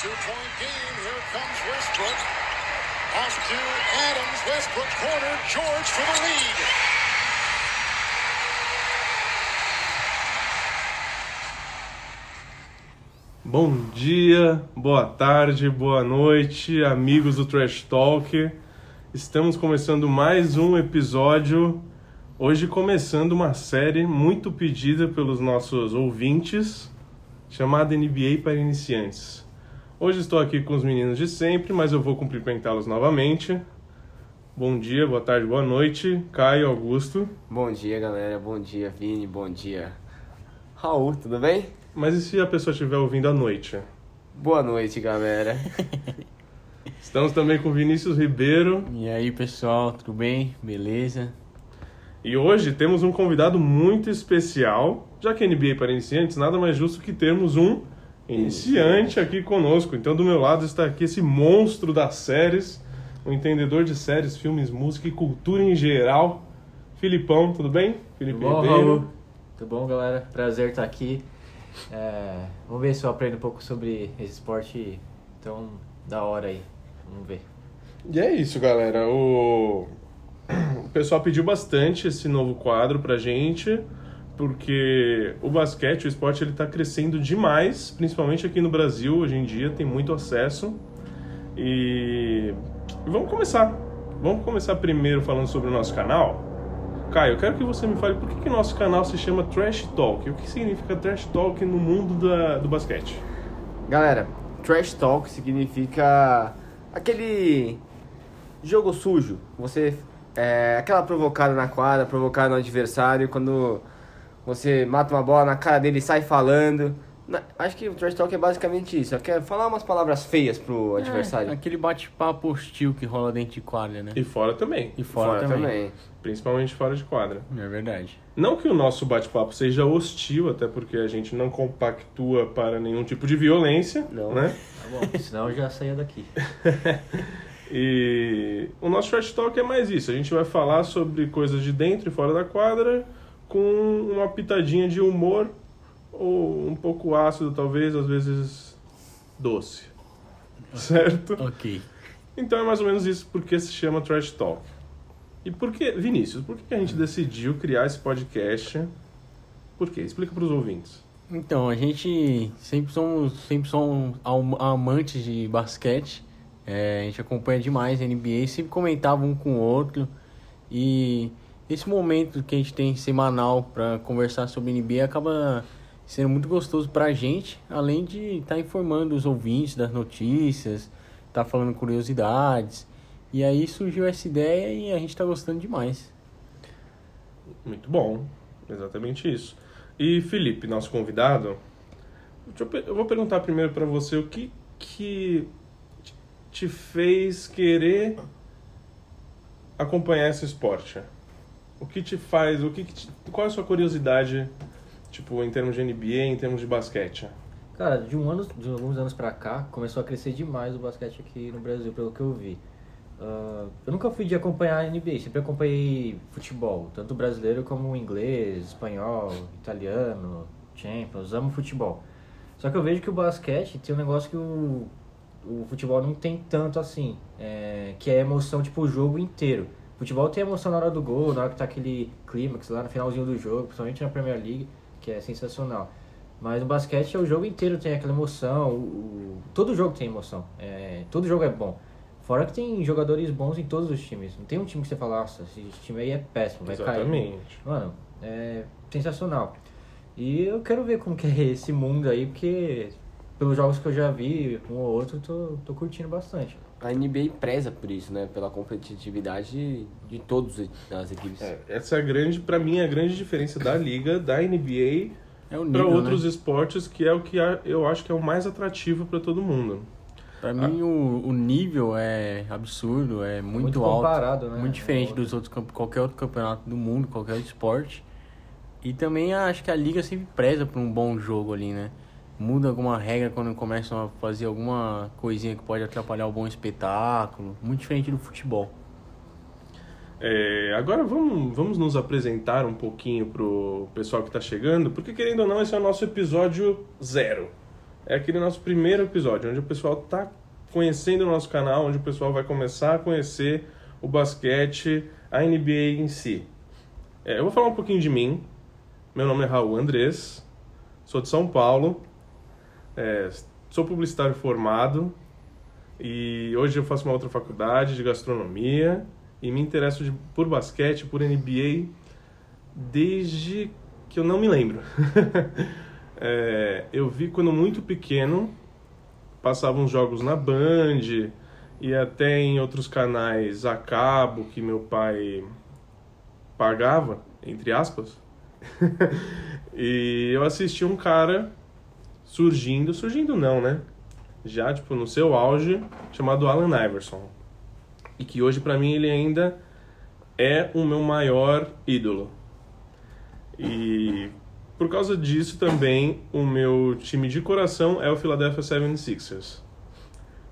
two-point game. Here comes Westbrook. Off to Adams. Westbrook corner. George for the lead. Bom dia, boa tarde, boa noite, amigos do Trash Talk. Estamos começando mais um episódio. Hoje começando uma série muito pedida pelos nossos ouvintes, chamada NBA para iniciantes. Hoje estou aqui com os meninos de sempre, mas eu vou cumprimentá-los novamente. Bom dia, boa tarde, boa noite, Caio Augusto. Bom dia, galera. Bom dia, Vini. Bom dia, Raul. Tudo bem? Mas e se a pessoa estiver ouvindo à noite? Boa noite, galera. Estamos também com Vinícius Ribeiro E aí, pessoal, tudo bem? Beleza? e hoje temos um convidado muito especial. Já que NBA para iniciantes, nada mais justo que termos um iniciante aqui conosco. Então, do meu lado está aqui esse monstro das séries, um entendedor de séries, filmes, música e cultura em geral. Filipão, tudo bem? Felipe Tudo bom, Ribeiro. Raul? Tudo bom, galera? Prazer estar aqui. É, vamos ver se eu aprendo um pouco sobre esse esporte tão da hora aí. Vamos ver. E é isso, galera. O... o pessoal pediu bastante esse novo quadro pra gente, porque o basquete, o esporte, ele tá crescendo demais, principalmente aqui no Brasil, hoje em dia, tem muito acesso. E e vamos começar. Vamos começar primeiro falando sobre o nosso canal. Caio, eu quero que você me fale por que, que nosso canal se chama Trash Talk. O que significa Trash Talk no mundo da, do basquete? Galera, trash talk significa aquele jogo sujo. Você é aquela provocada na quadra, provocada no adversário, quando você mata uma bola na cara dele e sai falando. Na- Acho que o trash talk é basicamente isso. É que é falar umas palavras feias pro adversário. É, aquele bate-papo hostil que rola dentro de quadra, né? E fora também. E fora, também. Principalmente fora de quadra. É verdade. Não que o nosso bate-papo seja hostil, até porque a gente não compactua para nenhum tipo de violência, Não. né? Tá bom, senão eu já saía daqui. E o nosso trash talk é mais isso. A gente vai falar sobre coisas de dentro e fora da quadra com uma pitadinha de humor ou um pouco ácido, talvez, às vezes doce. Certo? Ok. Então é mais ou menos isso porque se chama Trash Talk. E por que, Vinícius, por que a gente decidiu criar esse podcast? Por quê? Explica para os ouvintes. Então, a gente sempre somos, sempre somos am- amantes de basquete. É, a gente acompanha demais a NBA, sempre comentava um com o outro. E esse momento que a gente tem semanal para conversar sobre NBA acaba sendo muito gostoso pra gente, além de estar informando os ouvintes das notícias, estar falando curiosidades. E aí surgiu essa ideia e a gente tá gostando demais. Muito bom, exatamente isso. E Felipe, nosso convidado, eu vou perguntar primeiro para você o que que te fez querer acompanhar esse esporte? O que te faz, o que, que te- qual é a sua curiosidade, tipo, em termos de NBA, em termos de basquete? Cara, de, um ano, de alguns anos pra cá, começou a crescer demais o basquete aqui no Brasil, pelo que eu vi. Ah, eu nunca fui de acompanhar a NBA, sempre acompanhei futebol, tanto brasileiro como inglês, espanhol, italiano, Champions, amo futebol. Só que eu vejo que o basquete tem um negócio que o, o futebol não tem tanto assim, é, que é emoção, tipo, o jogo inteiro. Futebol tem emoção na hora do gol, na hora que tá aquele clímax lá no finalzinho do jogo, principalmente na Premier League, que é sensacional. Mas no basquete o jogo inteiro tem aquela emoção, o, o- todo jogo tem emoção, é, todo jogo é bom. Fora que tem jogadores bons em todos os times. Não tem um time que você fala, nossa, esse time aí é péssimo, vai cair. Exatamente. Mano, é sensacional. E eu quero ver como que é esse mundo aí, porque pelos jogos que eu já vi, um ou outro, tô, tô curtindo bastante. A NBA preza por isso, né? Pela competitividade de todas as equipes. É, essa é a grande, para mim, é a grande diferença da liga, da NBA É para outros né? esportes, que é o que eu acho que é o mais atrativo para todo mundo. Pra mim, o, o nível é absurdo, é muito, Muito alto. comparado, né? Muito diferente É, dos outros, qualquer outro campeonato do mundo, qualquer outro esporte. E também acho que a liga sempre preza por um bom jogo ali, né? Muda alguma regra quando começam a fazer alguma coisinha que pode atrapalhar o bom espetáculo. Muito diferente do futebol. É, agora vamos, vamos nos apresentar um pouquinho pro pessoal que está chegando, porque querendo ou não, esse é o nosso episódio zero. é aquele nosso primeiro episódio, onde o pessoal tá conhecendo o nosso canal, onde o pessoal vai começar a conhecer o basquete, a NBA em si. É, eu vou falar um pouquinho de mim. Meu nome é Raul Andrés, sou de São Paulo, é, sou publicitário formado e hoje eu faço uma outra faculdade de gastronomia e me interesso de, por basquete, por NBA, desde que eu não me lembro. é, eu vi quando muito pequeno, passavam jogos na Band e até em outros canais a cabo que meu pai pagava, entre aspas. e eu assisti um cara surgindo, surgindo não, né? Já tipo no seu auge, chamado Alan Iverson. E que hoje para mim ele ainda é o meu maior ídolo. E por causa disso também o meu time de coração é o Philadelphia 76ers.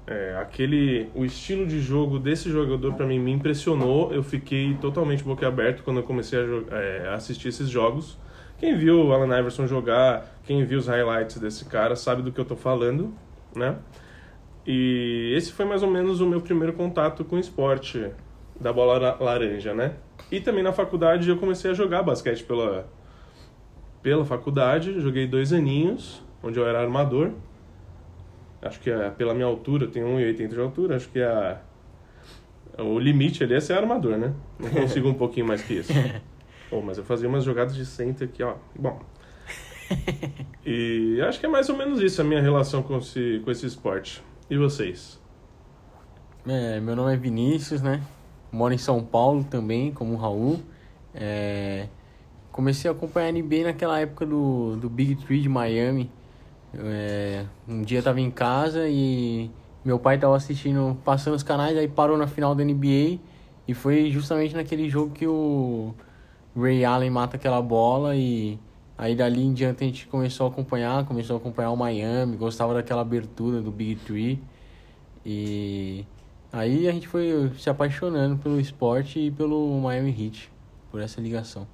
É, aquele, o estilo de jogo desse jogador para mim me impressionou. Eu fiquei totalmente boquiaberto quando eu comecei a, é, a, assistir esses jogos. Quem viu o Allen Iverson jogar, quem viu os highlights desse cara, sabe do que eu tô falando, né? E esse foi mais ou menos o meu primeiro contato com o esporte da bola laranja, né? E também na faculdade eu comecei a jogar basquete pela, pela faculdade, joguei dois aninhos, onde eu era armador. Acho que é, pela minha altura, eu tenho 1,80 de altura, acho que é a, o limite ali é ser armador, né? Não consigo um pouquinho mais que isso. oh, mas eu fazia umas jogadas de center aqui, ó. Bom. E acho que é mais ou menos isso a minha relação com esse, com esse esporte. E vocês? É, meu nome é Vinícius, né? Moro em São Paulo também, como o Raul. É, comecei a acompanhar a NBA naquela época do, do Big Three de Miami. É, um dia eu tava em casa e meu pai tava assistindo, passando os canais, aí parou na final da NBA e foi justamente naquele jogo que o Ray Allen mata aquela bola e aí dali em diante a gente começou a acompanhar, começou a acompanhar o Miami, gostava daquela abertura do Big Three e aí a gente foi se apaixonando pelo esporte e pelo Miami Heat, por essa ligação.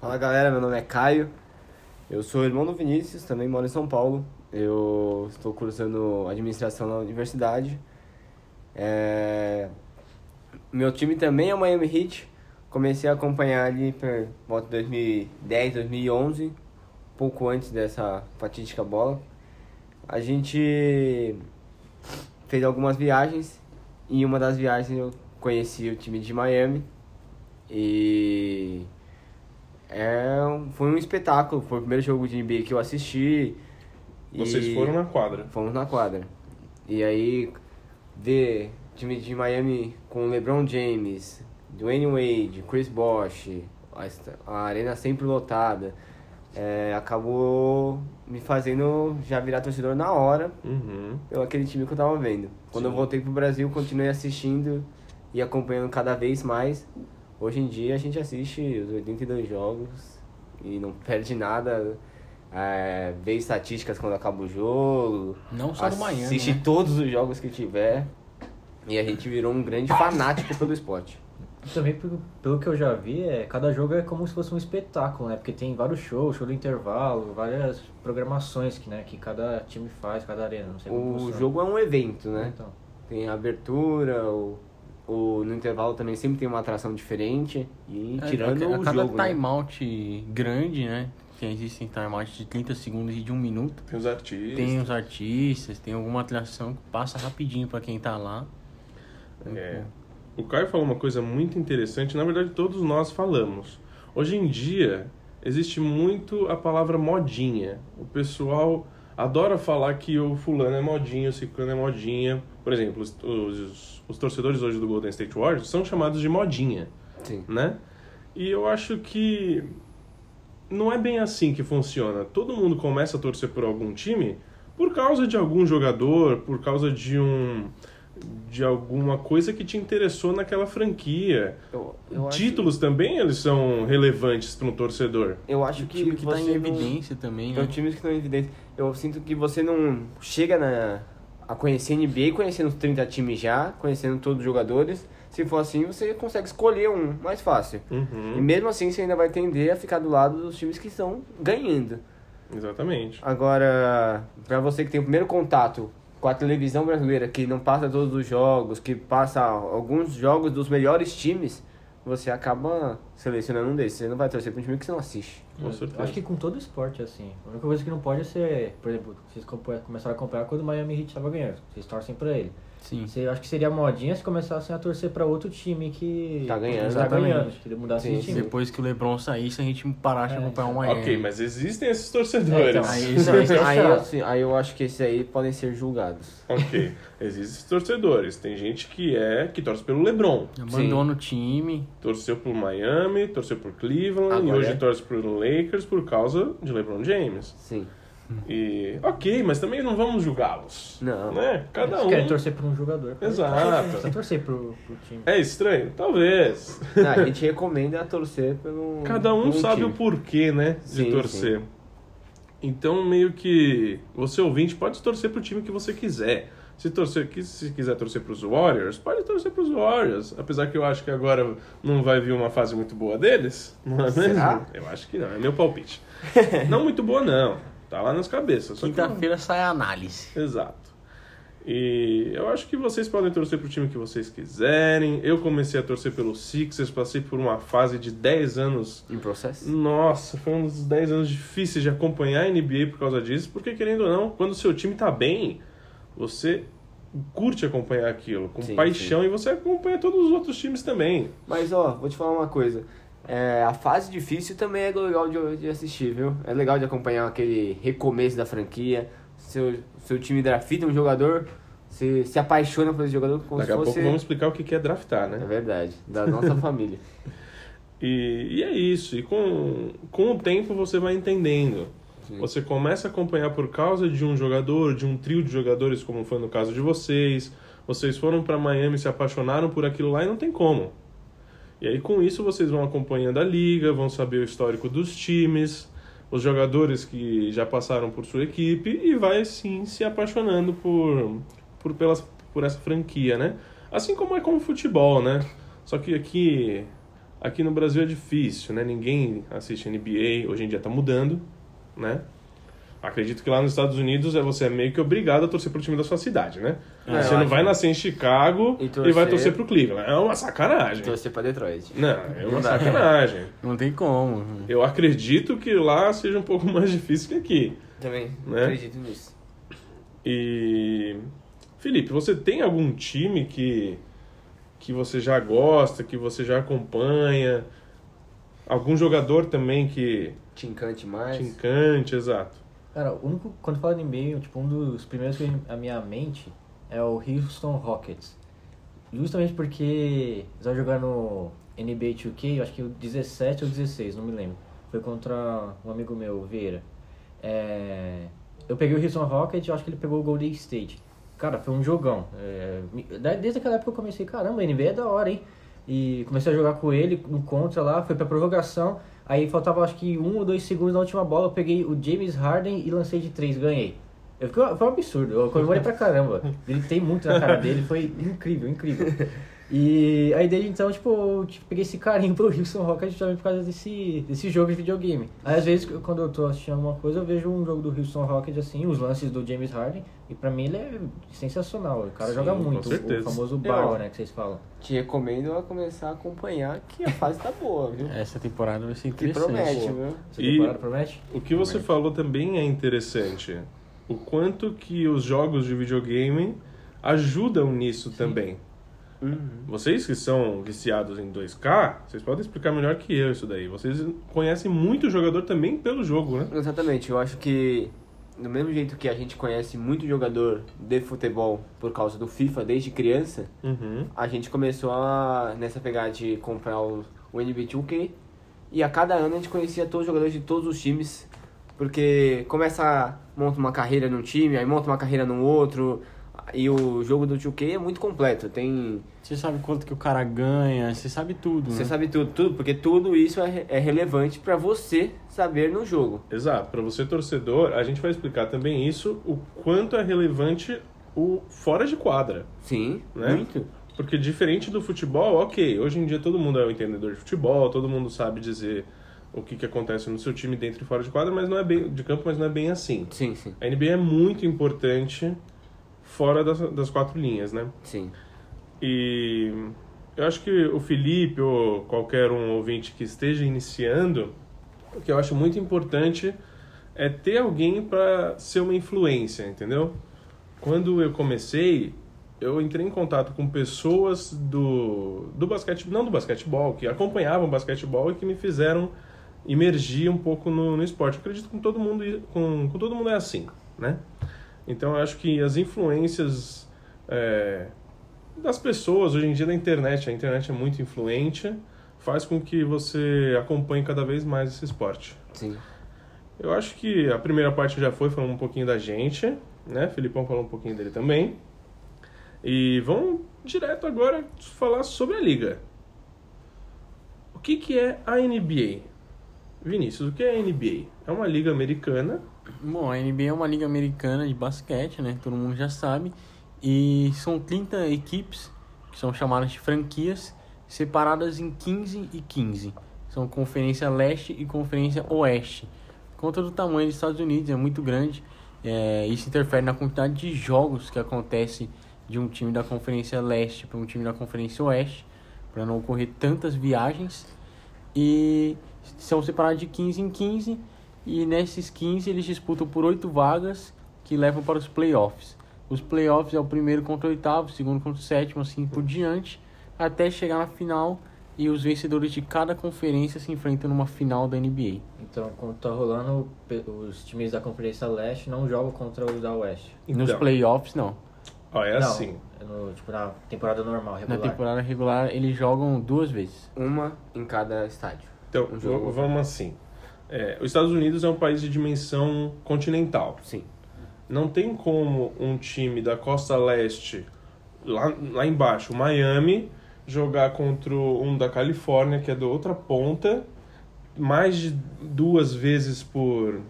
Fala galera, meu nome é Caio. Eu sou irmão do Vinícius, também moro em São Paulo. Eu estou cursando administração na universidade. É... Meu time também é o Miami Heat. Comecei a acompanhar ali por volta de 2010, 2011, pouco antes dessa fatídica bola. A gente fez algumas viagens e em uma das viagens eu conheci o time de Miami e é, foi um espetáculo. Foi o primeiro jogo de NBA que eu assisti. Vocês foram na quadra? Fomos na quadra. E aí, ver time de Miami com LeBron James, Dwayne Wade, Chris Bosh, a arena sempre lotada, é, acabou me fazendo já virar torcedor na hora uhum. pelo aquele time que eu tava vendo. Quando Sim. eu voltei pro Brasil, continuei assistindo e acompanhando cada vez mais. Hoje em dia a gente assiste os 82 jogos e não perde nada. É, vê estatísticas quando acaba o jogo. Não só no Miami. Assiste né? todos os jogos que tiver. E a gente virou um grande fanático pelo esporte. Também, pelo, pelo que eu já vi, é, cada jogo é como se fosse um espetáculo, né? Porque tem vários shows, show do intervalo, várias programações que, né, que cada time faz, cada arena. Não sei o jogo é um evento, né? Então. Tem a abertura, o o, no intervalo também sempre tem uma atração diferente. E é, tirando a, a o cada jogo. timeout né? grande, né? Que existem timeouts de 30 segundos e de um minuto. Tem os artistas. Tem os artistas, tem alguma atração que passa rapidinho para quem tá lá. É. O Caio falou uma coisa muito interessante, na verdade todos nós falamos. Hoje em dia existe muito a palavra modinha. O pessoal adora falar que o fulano é modinha, o ciclano é modinha. Por exemplo, os, os, os, torcedores hoje do Golden State Warriors são chamados de modinha, Sim. né? E eu acho que não é bem assim que funciona. Todo mundo começa a torcer por algum time por causa de algum jogador, por causa de um de alguma coisa que te interessou naquela franquia. Eu, eu Títulos acho... também eles são relevantes para um torcedor. Eu acho que, time que você tá em evidência não... também, né? São times que estão em evidência. Eu sinto que você não chega na a conhecer NBA conhecendo os 30 times já, conhecendo todos os jogadores. Se for assim, você consegue escolher um mais fácil. Uhum. E mesmo assim, você ainda vai tender a ficar do lado dos times que estão ganhando. Exatamente. Agora, pra você que tem o primeiro contato com a televisão brasileira, que não passa todos os jogos, que passa alguns jogos dos melhores times, você acaba selecionando um desses. Você não vai torcer pra um time que você não assiste. Com Eu certeza. Acho que com todo esporte é assim. A única coisa que não pode é ser, por exemplo, vocês começaram a acompanhar quando o Miami Heat estava ganhando. Vocês torcem pra ele. Sim. Você, acho que seria modinha se começassem a torcer pra outro time que Tá ganhando. Tá ganhando, que mudasse Sim, de time. Depois que o LeBron saísse, a gente parasse de É, acompanhar o Miami. Ok, mas existem esses torcedores. É, então, Aí, Isso aí, Aí, aí, assim, aí eu acho que esses aí podem ser julgados. Ok. Existem esses torcedores. Tem gente que é que torce pelo LeBron. Abandona o time. Torceu pro Miami, torceu pro Cleveland e Agora hoje é. torce pro Lakers por causa de LeBron James. Sim. E ok, mas também não vamos julgá-los. Não. Né? Cada Você um. quer torcer por um jogador. Exato. Precisa torcer pro, pro time. É estranho? Talvez. Não, a gente recomenda torcer pelo. Cada um sabe time. o porquê, né? De Sim, torcer. Então, meio que você ouvinte pode torcer pro time que você quiser. Se torcer, que- se quiser torcer pros Warriors, pode torcer pros Warriors. Apesar que eu acho que agora não vai vir uma fase muito boa deles, não é mesmo? Será? Eu acho que não, é meu palpite. não muito boa, não. Tá lá nas cabeças. que não- Quinta-feira sai a análise. Exato. E eu acho que vocês podem torcer pro time que vocês quiserem. Eu comecei a torcer pelo Sixers, passei por uma fase de 10 anos. Em processo? Nossa, foi um dos 10 anos difíceis de acompanhar a NBA por causa disso, porque querendo ou não, quando o seu time tá bem, você curte acompanhar aquilo com Sim, paixão e você acompanha todos os outros times também. Mas ó, vou te falar uma coisa. É, a fase difícil também é legal de, de assistir, viu? É legal de acompanhar aquele recomeço da franquia. Seu, seu time drafta um jogador, você se apaixona por esse jogador como Daqui a se fosse. pouco vamos explicar o que é draftar, É né? verdade, da nossa família. E, e é isso. E com, com o tempo você vai entendendo. Sim. Você começa a acompanhar por causa de um jogador, de um trio de jogadores, como foi no caso de vocês. Vocês foram para Miami, se apaixonaram por aquilo lá e não tem como. E aí com isso vocês vão acompanhando a liga, vão saber o histórico dos times, os jogadores que já passaram por sua equipe e vai sim se apaixonando por por pelas por essa franquia, né? Assim como é com o futebol, né? Só que aqui aqui no Brasil é difícil, né? Ninguém assiste NBA, hoje em dia tá mudando, né? Acredito que lá nos Estados Unidos é você é meio que obrigado a torcer pro time da sua cidade, né? É, você não vai nascer em Chicago E e, torcer- vai torcer pro Cleveland. É uma sacanagem. Torcer pra Detroit. Não, é uma Não sacanagem. Não tem como. Eu acredito que lá seja um pouco mais difícil que aqui. Também, Né? acredito nisso. E Felipe, você tem algum time que que você já gosta, que você já acompanha? Algum jogador também que Te encante mais. te encante, exato. Cara, o único, quando fala de e-mail, tipo, um dos primeiros que à minha mente é o Houston Rockets. Justamente porque eles vão jogar no NBA 2K, eu acho que o 17 ou 16, não me lembro. Foi contra um amigo meu, Vieira. É, eu peguei o Houston Rockets e acho que ele pegou o Golden State. Cara, foi um jogão. É, desde aquela época eu comecei, caramba, NBA é da hora, hein? E comecei a jogar com ele no contra lá, foi pra prorrogação. Aí faltava acho que um ou dois segundos na última bola, eu peguei o James Harden e lancei de três, ganhei. Eu foi um absurdo, eu comemorei pra caramba. Tem muito na cara dele, foi incrível, incrível. E aí desde então, tipo, eu tipo, peguei esse carinho pro Houston Rockets também por causa desse, desse jogo de videogame. Aí às vezes, quando eu tô assistindo alguma coisa, eu vejo um jogo do Houston Rockets, assim, os lances do James Harden, e pra mim ele é sensacional. O cara Sim, joga muito, o- certeza. o famoso barro, né, que vocês falam. Te recomendo a começar a acompanhar que a fase tá boa, viu? Essa temporada vai ser Que interessante. promete, viu? Essa E- temporada promete? O que você falou também é interessante. O quanto que os jogos de videogame ajudam nisso também. Uhum. Vocês que são viciados em 2K, vocês podem explicar melhor que eu isso daí. Vocês conhecem muito jogador também pelo jogo, né? Exatamente, eu acho que do mesmo jeito que a gente conhece muito jogador de futebol por causa do FIFA desde criança, Uhum. a gente começou a, nessa pegada de comprar o, o NBA 2K e a cada ano a gente conhecia todos os jogadores de todos os times, porque começa, monta uma carreira num time, aí monta uma carreira num outro, e o jogo do 2K é muito completo, tem... Você sabe quanto que o cara ganha, você sabe tudo, Você né? sabe tudo, tudo, porque tudo isso é, é relevante pra você saber no jogo. Exato. Para você torcedor, a gente vai explicar também isso, o quanto é relevante o fora de quadra. Sim, Né? muito. Porque diferente do futebol, ok, hoje em dia todo mundo é um entendedor de futebol, todo mundo sabe dizer o que, que acontece no seu time dentro e fora de quadra, mas não é bem de campo, mas não é bem assim. Sim, sim, A NBA é muito importante fora das, das quatro linhas, né? sim. E eu acho que o Felipe ou qualquer um ouvinte que esteja iniciando, o que eu acho muito importante é ter alguém para ser uma influência, entendeu? Quando eu comecei, eu entrei em contato com pessoas do, do basquete, não do basquetebol, que acompanhavam o basquetebol e que me fizeram imergir um pouco no, no esporte. Eu acredito que com todo mundo com, com todo mundo é assim, né? Então eu acho que as influências é, das pessoas hoje em dia da internet, a internet é muito influente, faz com que você acompanhe cada vez mais esse esporte. Sim. Eu acho que a primeira parte já foi falando um pouquinho da gente, né? Filipão falou um pouquinho dele também. E vamos direto agora falar sobre a liga. O que, que é a NBA? Vinícius, o que é a NBA? É uma liga americana. Bom, a NBA é uma liga americana de basquete, né? Todo mundo já sabe. E são 30 equipes, que são chamadas de franquias, separadas em 15 e 15. São Conferência Leste e Conferência Oeste. Por conta do tamanho dos Estados Unidos, é muito grande. É, isso interfere na quantidade de jogos que acontece de um time da Conferência Leste para um time da Conferência Oeste, para não ocorrer tantas viagens. E são separados de 15 em 15, e nesses 15 eles disputam por 8 vagas que levam para os playoffs. Os playoffs é o primeiro contra o oitavo, o segundo contra o sétimo, assim por diante, até chegar na final e os vencedores de cada conferência se enfrentam numa final da NBA. Então, quando tá rolando, os times da Conferência Leste não jogam contra os da Oeste. Nos Então, playoffs, não. ó, é não, assim. é no, tipo, na temporada normal, Na regular. temporada regular eles jogam duas vezes. Uma em cada estádio. Então, Um vamos assim. É, os Estados Unidos é um país de dimensão continental. Sim. Não tem como um time da costa leste, lá, lá embaixo, Miami, jogar contra um da Califórnia, que é da outra ponta, mais de duas vezes por,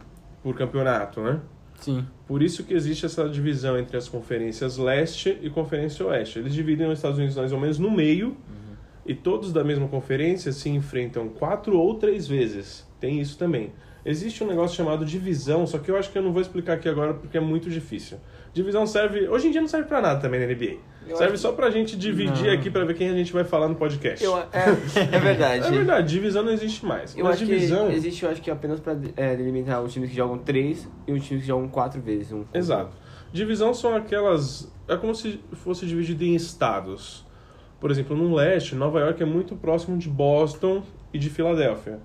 por campeonato, né? Sim. Por isso que existe essa divisão entre as conferências leste e conferência oeste. Eles dividem os Estados Unidos mais ou menos no meio e todos da mesma conferência se enfrentam quatro ou três vezes. Tem isso também. Existe um negócio chamado divisão, só que eu acho que eu não vou explicar aqui agora porque é muito difícil. Divisão serve. Hoje em dia não serve pra nada também na NBA. Eu serve acho só pra gente dividir Não. aqui pra ver quem a gente vai falar no podcast. Eu, é, é verdade. É verdade, divisão não existe mais. Eu Mas acho divisão. que existe, eu acho que apenas pra é, delimitar os times que jogam três e os times que jogam quatro vezes. Um, Exato. Divisão são aquelas. É como se fosse dividido em estados. Por exemplo, no leste, Nova York é muito próximo de Boston e de Filadélfia.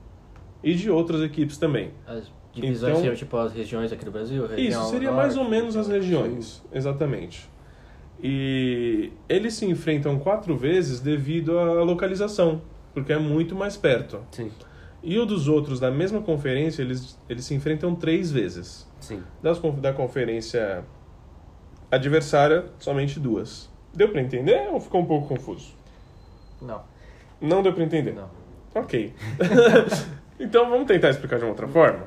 E de outras equipes também. As divisões Então- seriam tipo as regiões aqui do Brasil? Isso, seria norte, mais ou menos as regiões. Exatamente. E eles se enfrentam quatro vezes devido à localização, porque é muito mais perto. Sim, E o dos outros da mesma conferência, eles, eles se enfrentam três vezes. sim. das, da conferência adversária, somente duas. Deu pra entender ou ficou um pouco confuso? Não, Não deu pra entender? não. Ok. então vamos tentar explicar de uma outra forma?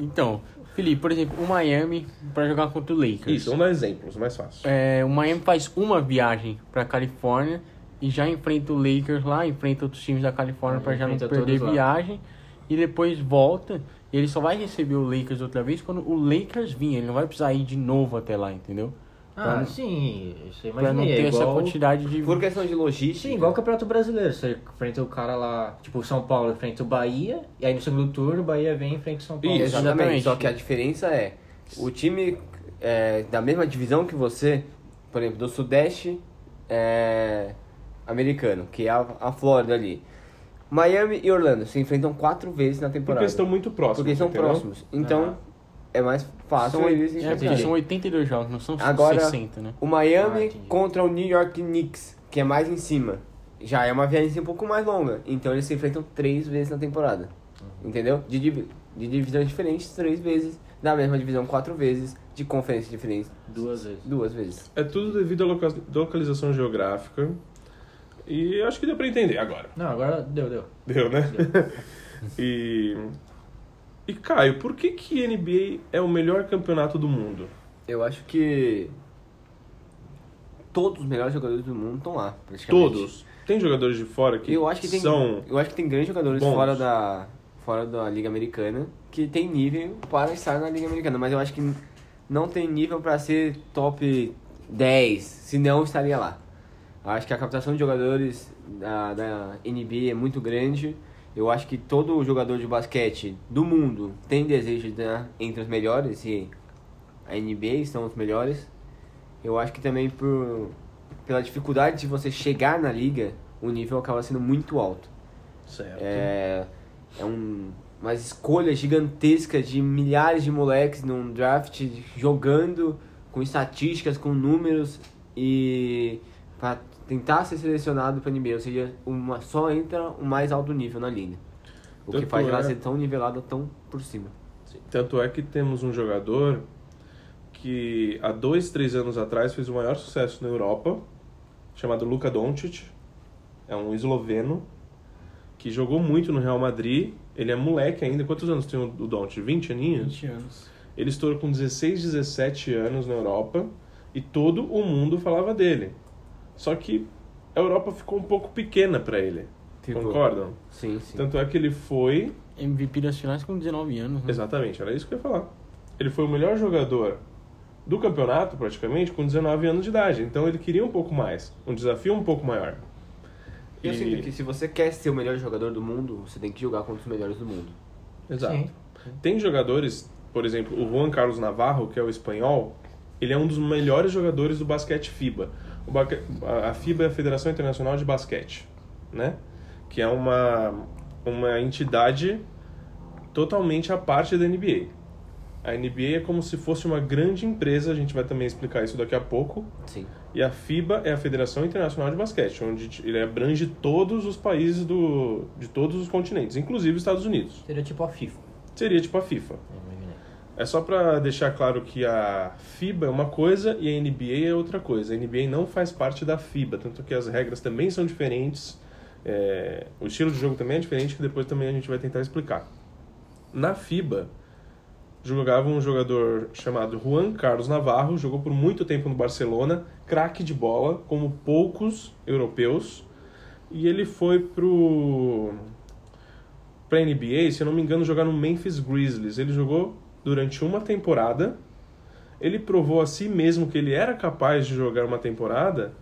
Então, Felipe, por exemplo, o Miami para jogar contra o Lakers. Isso, dar exemplos, mais fácil. É, o Miami faz uma viagem para Califórnia e já enfrenta o Lakers lá, enfrenta outros times da Califórnia para já não perder todos lá. viagem e depois volta. E ele só vai receber o Lakers outra vez quando o Lakers vir. Ele não vai precisar ir de novo até lá, entendeu? Ah, Pra- sim, isso eu Para não ter é essa igual... quantidade de. Por questão de logística. Sim, igual o Campeonato Brasileiro. Você enfrenta o cara lá, tipo, São Paulo enfrenta o Bahia, e aí no segundo turno o Bahia vem e enfrenta o São Paulo. Isso, exatamente. Exatamente. Só que a diferença é o time é, da mesma divisão que você, por exemplo, do Sudeste é, americano, que é a, a Flórida ali. Miami e Orlando se enfrentam quatro vezes na Porque temporada. eles estão muito próximos. Porque são entendeu? próximos. Então é mais fácil São, eles é, porque são 82 jogos, não são Agora- 60, né? O Miami Ah, contra o New York Knicks, que é mais em cima. Já é uma viagem um pouco mais longa. Então eles se enfrentam três vezes na temporada. Entendeu? De, de divisões diferentes, três vezes. Da mesma divisão, quatro vezes. De conferências diferentes, Duas vezes. duas vezes. É tudo devido à loca- localização geográfica. E acho que deu pra entender agora. Não, agora deu, deu. Deu, né? e. E Caio, por que que NBA é o melhor campeonato do mundo? Eu acho que todos os melhores jogadores do mundo estão lá, praticamente. Todos. Tem jogadores de fora que Eu acho que tem, são. eu acho que tem grandes jogadores bons. fora da fora da Liga Americana, que tem nível para estar na Liga Americana, mas eu acho que não tem nível para ser top 10, senão estaria lá. Eu acho que a captação de jogadores da, da NBA é muito grande. Eu acho que todo jogador de basquete do mundo tem desejo de estar entre os melhores e a NBA são os melhores. Eu acho que também por, pela dificuldade de você chegar na liga, o nível acaba sendo muito alto. Certo. É, é um, uma escolha gigantesca de milhares de moleques num draft jogando com estatísticas, com números e para tentar ser selecionado para NBA, ou seja, uma, só entra o mais alto nível na liga. O que Tanto faz ela é- ser tão nivelada tão por cima. Tanto é que temos um jogador que há dois, três anos atrás fez o maior sucesso na Europa, chamado Luka Doncic. É um esloveno que jogou muito no Real Madrid. Ele é moleque ainda. Quantos anos tem o o Doncic? 20 aninhos? 20 anos. Ele estourou com 16, 17 anos na Europa e todo o mundo falava dele. Só que a Europa ficou um pouco pequena para ele. Ficou. Concordam? Sim, sim. Tanto é que ele foi MVP das finais com 19 anos, né? Exatamente, era isso que eu ia falar. Ele foi o melhor jogador do campeonato, praticamente, com 19 anos de idade. Então ele queria um pouco mais, um desafio um pouco maior. Eu E- sinto que se você quer ser o melhor jogador do mundo, você tem que jogar contra os melhores do mundo. Exato. Sim. Tem jogadores, por exemplo, o Juan Carlos Navarro, que é o espanhol, ele é um dos melhores jogadores do basquete FIBA. A FIBA é a Federação Internacional de Basquete, né? Que é uma, uma entidade totalmente à parte da NBA. A NBA é como se fosse uma grande empresa, a gente vai também explicar isso daqui a pouco. Sim. E a FIBA é a Federação Internacional de Basquete, onde ele abrange todos os países do, de todos os continentes, inclusive os Estados Unidos. Seria tipo a FIFA. Seria tipo a FIFA. Imaginei. É só pra deixar claro que a FIBA é uma coisa e a NBA é outra coisa. A NBA não faz parte da FIBA, tanto que as regras também são diferentes. é, o estilo de jogo também é diferente, que depois também a gente vai tentar explicar. Na FIBA, jogava um jogador chamado Juan Carlos Navarro, jogou por muito tempo no Barcelona, craque de bola, como poucos europeus, e ele foi pro pra NBA, se eu não me engano, jogar no Memphis Grizzlies. Ele jogou durante uma temporada. Ele provou a si mesmo que ele era capaz de jogar uma temporada.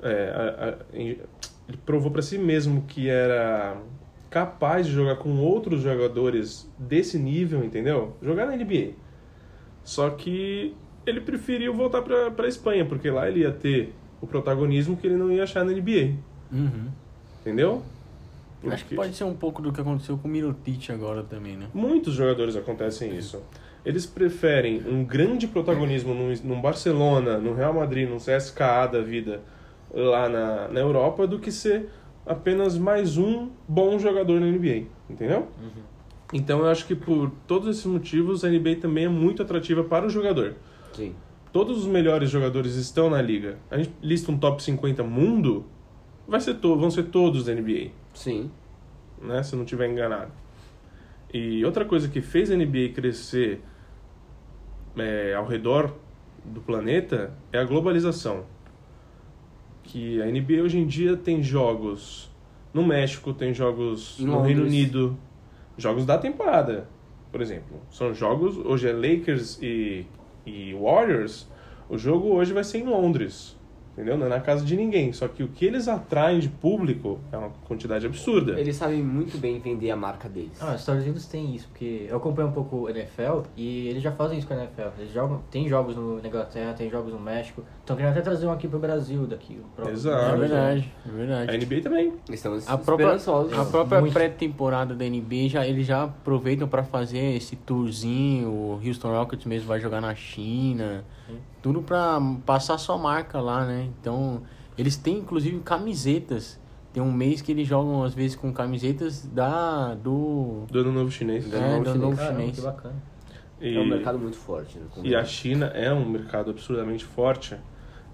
é, a- a- ele provou para si mesmo que era capaz de jogar com outros jogadores desse nível, entendeu? Jogar na NBA. Só que ele preferiu voltar para para Espanha, porque lá ele ia ter o protagonismo que ele não ia achar na NBA, Uhum. entendeu? Acho que Porque- pode ser um pouco do que aconteceu com o Mirotic agora também, né? Muitos jogadores acontecem isso. Eles preferem um grande protagonismo num, num Barcelona, no Real Madrid, num CSKA da vida lá na, na Europa do que ser apenas mais um bom jogador na NBA, entendeu? Então eu acho que por todos esses motivos a NBA também é muito atrativa para o jogador. Sim. Todos os melhores jogadores estão na liga. A gente lista um top 50 mundo, vai ser to vão ser todos da NBA Sim. né? Se não estiver enganado. E outra coisa que fez a NBA crescer é, ao redor do planeta é a globalização. Que a NBA hoje em dia tem jogos no México, tem jogos no Reino. Unido, jogos da temporada, por exemplo. São jogos, hoje é Lakers e, e Warriors, o jogo hoje vai ser em Londres. Entendeu? Não é na casa de ninguém. Só que o que eles atraem de público é uma quantidade absurda. Eles sabem muito bem vender a marca deles. Ah, os Estados Unidos tem isso, porque eu acompanho um pouco o NFL e eles já fazem isso com a NFL. Eles jogam, tem jogos no, na Inglaterra, tem jogos no México. Estão querendo até trazer um aqui pro Brasil daqui. pro- Exato. É verdade, é A verdade. NBA também. Estamos A própria, esperançosos. a própria pré-temporada da NBA, já, eles já aproveitam para fazer esse tourzinho. O Houston Rockets mesmo vai jogar na China. Tudo para passar sua marca lá, né? Então, eles têm inclusive camisetas. Tem um mês que eles jogam às vezes com camisetas da do Do ano novo chinês. Da- é, novo do chinês. novo Caramba, chinês. que bacana. E, É um mercado muito forte. Né? e a China é um mercado absurdamente forte.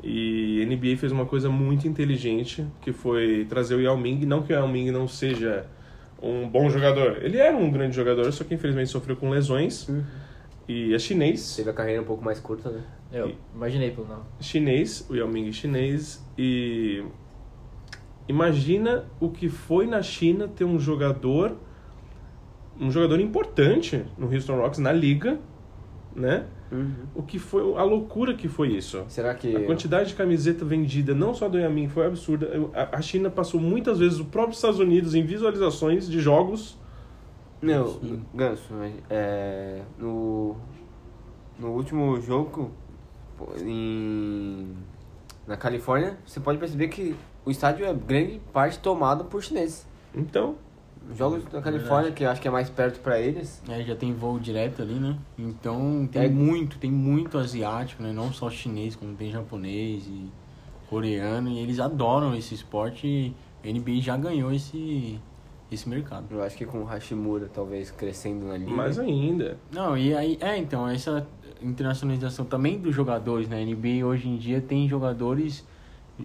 E a NBA fez uma coisa muito inteligente, que foi trazer o Yao Ming. Não que o Yao Ming não seja um bom jogador. Ele era um grande jogador, só que infelizmente sofreu com lesões. E é chinês. Teve a carreira um pouco mais curta, né? Eu imaginei pelo nome. chinês, o Yao Ming chinês, e imagina o que foi na China ter um jogador um jogador importante no Houston Rockets na liga, né? Uhum. O que foi a loucura que foi isso? Será que. A quantidade de camiseta vendida, não só do Yamin, foi absurda. A China passou muitas vezes o próprio Estados Unidos em visualizações de jogos. Não, Ganso, mas, é, no, no último jogo em, na Califórnia, você pode perceber que o estádio é grande parte tomado por chineses. Então, Os Jogos da Califórnia, que eu acho que é mais perto pra eles, É, já tem voo direto ali, né? Então tem É. muito, tem muito asiático, né? Não só chinês, como tem japonês e coreano. E eles adoram esse esporte e a NBA já ganhou esse, esse mercado. eu acho que com o Hashimura talvez crescendo na liga. mais ainda. Não, e aí, é, então, essa internacionalização também dos jogadores, né? A NBA hoje em dia tem jogadores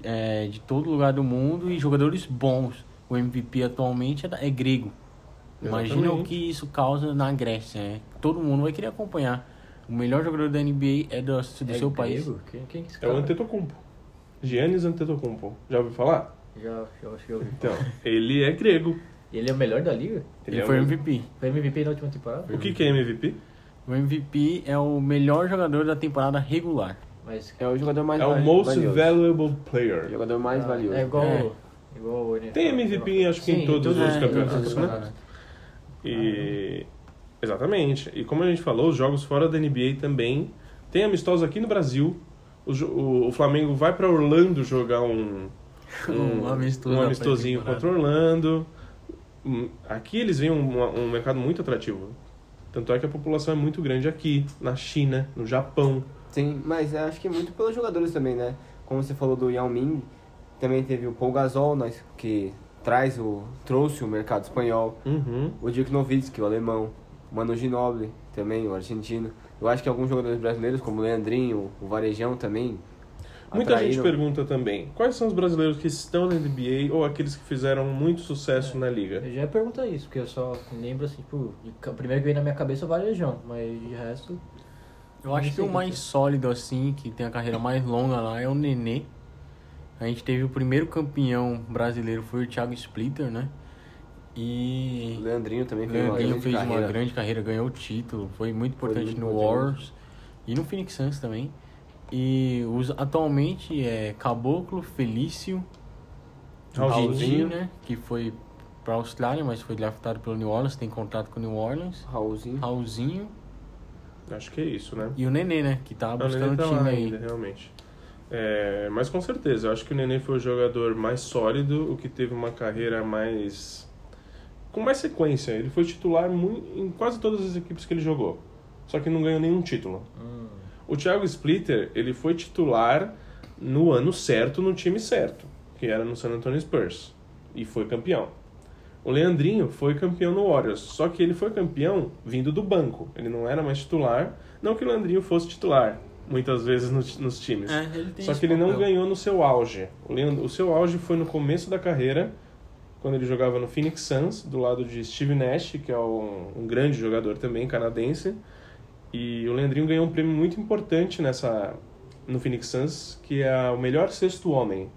é, de todo lugar do mundo e jogadores bons. O MVP atualmente é, é grego. Imagina Exatamente. o que isso causa na Grécia, né? Todo mundo vai querer acompanhar. O melhor jogador da NBA é do, do É seu país. grego? Quem, quem que esse É o? Antetokounmpo. Giannis Antetokounmpo. Já ouviu falar? Já, já acho que eu ouvi. Então, ele é grego. E ele é o melhor da liga? Ele é foi o- MVP. Foi MVP na última temporada? O que, que é MVP? O MVP é o melhor jogador da temporada regular. Mas É o jogador mais É o vali- most valioso. valuable O player. jogador mais Ah, valioso. É igual, É. igual o NFL. Tem MVP, acho que em Sim, todos os é, campeonatos, todos os né? E. Exatamente. E como a gente falou, os jogos fora da NBA também. Tem amistosos aqui no Brasil. O, o, o Flamengo vai pra Orlando jogar um. Um amistoso um amistosinho contra Orlando. Hum, Aqui eles veem um, um mercado muito atrativo. Tanto é que a população é muito grande aqui, na China, no Japão. Sim, mas eu acho que muito pelos jogadores também, né? Como você falou do Yao Ming, também teve o Paul Gasol, nós, que traz o, trouxe o mercado espanhol. Uhum. O Dirk Nowitzki, o alemão. O Manu Ginobili, também, o argentino. Eu acho que alguns jogadores brasileiros, como o Leandrinho, o Varejão também. Muita gente pergunta também, quais são os brasileiros que estão na NBA ou aqueles que fizeram muito sucesso na liga? Eu já ia perguntar isso, porque eu só lembro assim, tipo, o primeiro que veio na minha cabeça é o Varejão, mas de resto. Eu acho que o mais sólido, assim, que tem a carreira mais longa lá, é o Nenê. A gente teve o primeiro campeão brasileiro, foi o Thiago Splitter, né? O E Leandrinho também o fez uma Leandrinho grande fez carreira. uma grande carreira, ganhou o título, foi muito Foi importante muito no. Warriors e no Phoenix Suns também. E os, atualmente é Caboclo, Felício, Raulzinho. Né? Que foi pra Austrália, mas foi draftado pelo New Orleans, tem contrato com o New Orleans. Raulzinho. Raulzinho Acho que é isso, né? e o Nenê, né? Que tá Ah, buscando o tá time aí. ainda, realmente. É, mas com certeza, eu acho que o Nenê foi o jogador mais sólido, o que teve uma carreira mais. com mais sequência. Ele foi titular em quase todas as equipes que ele jogou. Só que não ganhou nenhum título. Hum, O Thiago Splitter, ele foi titular no ano certo, no time certo, que era no San Antonio Spurs, e foi campeão. O Leandrinho foi campeão no Warriors, só que ele foi campeão vindo do banco, ele não era mais titular, não que o Leandrinho fosse titular, muitas vezes nos, nos times. É, Só que ele não papel. ganhou no seu auge. O, Leandro, o seu auge foi no começo da carreira, quando ele jogava no Phoenix Suns, do lado de Steve Nash, que é um, um grande jogador também canadense. E o Leandrinho ganhou um prêmio muito importante nessa no Phoenix Suns, que é o melhor sexto homem.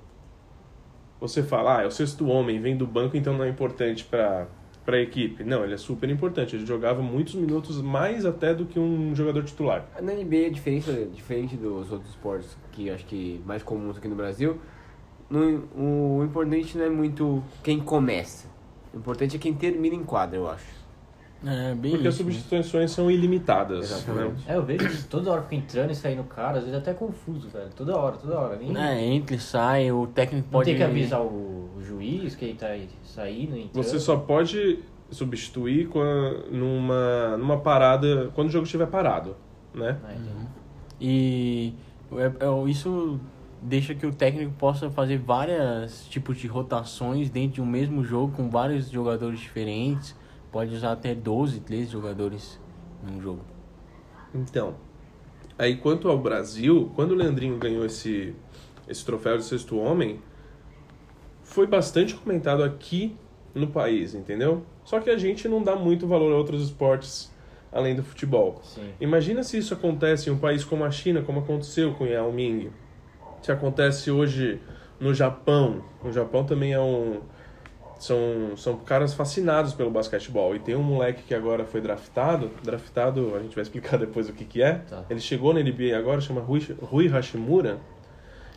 Você fala, ah, é o sexto homem, vem do banco, então não é importante para para a equipe. Não, ele é super importante. Ele jogava muitos minutos mais até do que um jogador titular. Na NBA diferente, diferente dos outros esportes que acho que mais comuns aqui no Brasil. No- o importante não é muito quem começa. O importante é quem termina em quadra, eu acho. É, bem Porque as isso, né? substituições são ilimitadas. Exatamente. né? É, eu vejo isso toda hora fica entrando e saindo cara, às vezes até confuso, velho. Toda hora, toda hora. Nem, É, entra e sai, o técnico não pode... tem que avisar o, juiz que ele tá saindo, entrando. Você só pode substituir numa, numa parada, quando o jogo estiver parado, né? Ah, entendi. E é- é- isso deixa que o técnico possa fazer vários tipos de rotações dentro de um mesmo jogo com vários jogadores diferentes. Pode usar até 12, 13 jogadores num jogo. Então, aí quanto ao Brasil, quando o Leandrinho ganhou esse, esse troféu de sexto homem, foi bastante comentado aqui no país, entendeu? Só que a gente não dá muito valor a outros esportes além do futebol. Sim. Imagina se isso acontece em um país como a China, como aconteceu com Yao Ming. Se acontece hoje no Japão. O Japão também é um. São, são caras fascinados pelo basquetebol. E tem um moleque que agora foi draftado. Draftado, a gente vai explicar depois o que, que é. Tá. Ele chegou na NBA agora, chama Rui, Rui Hashimura.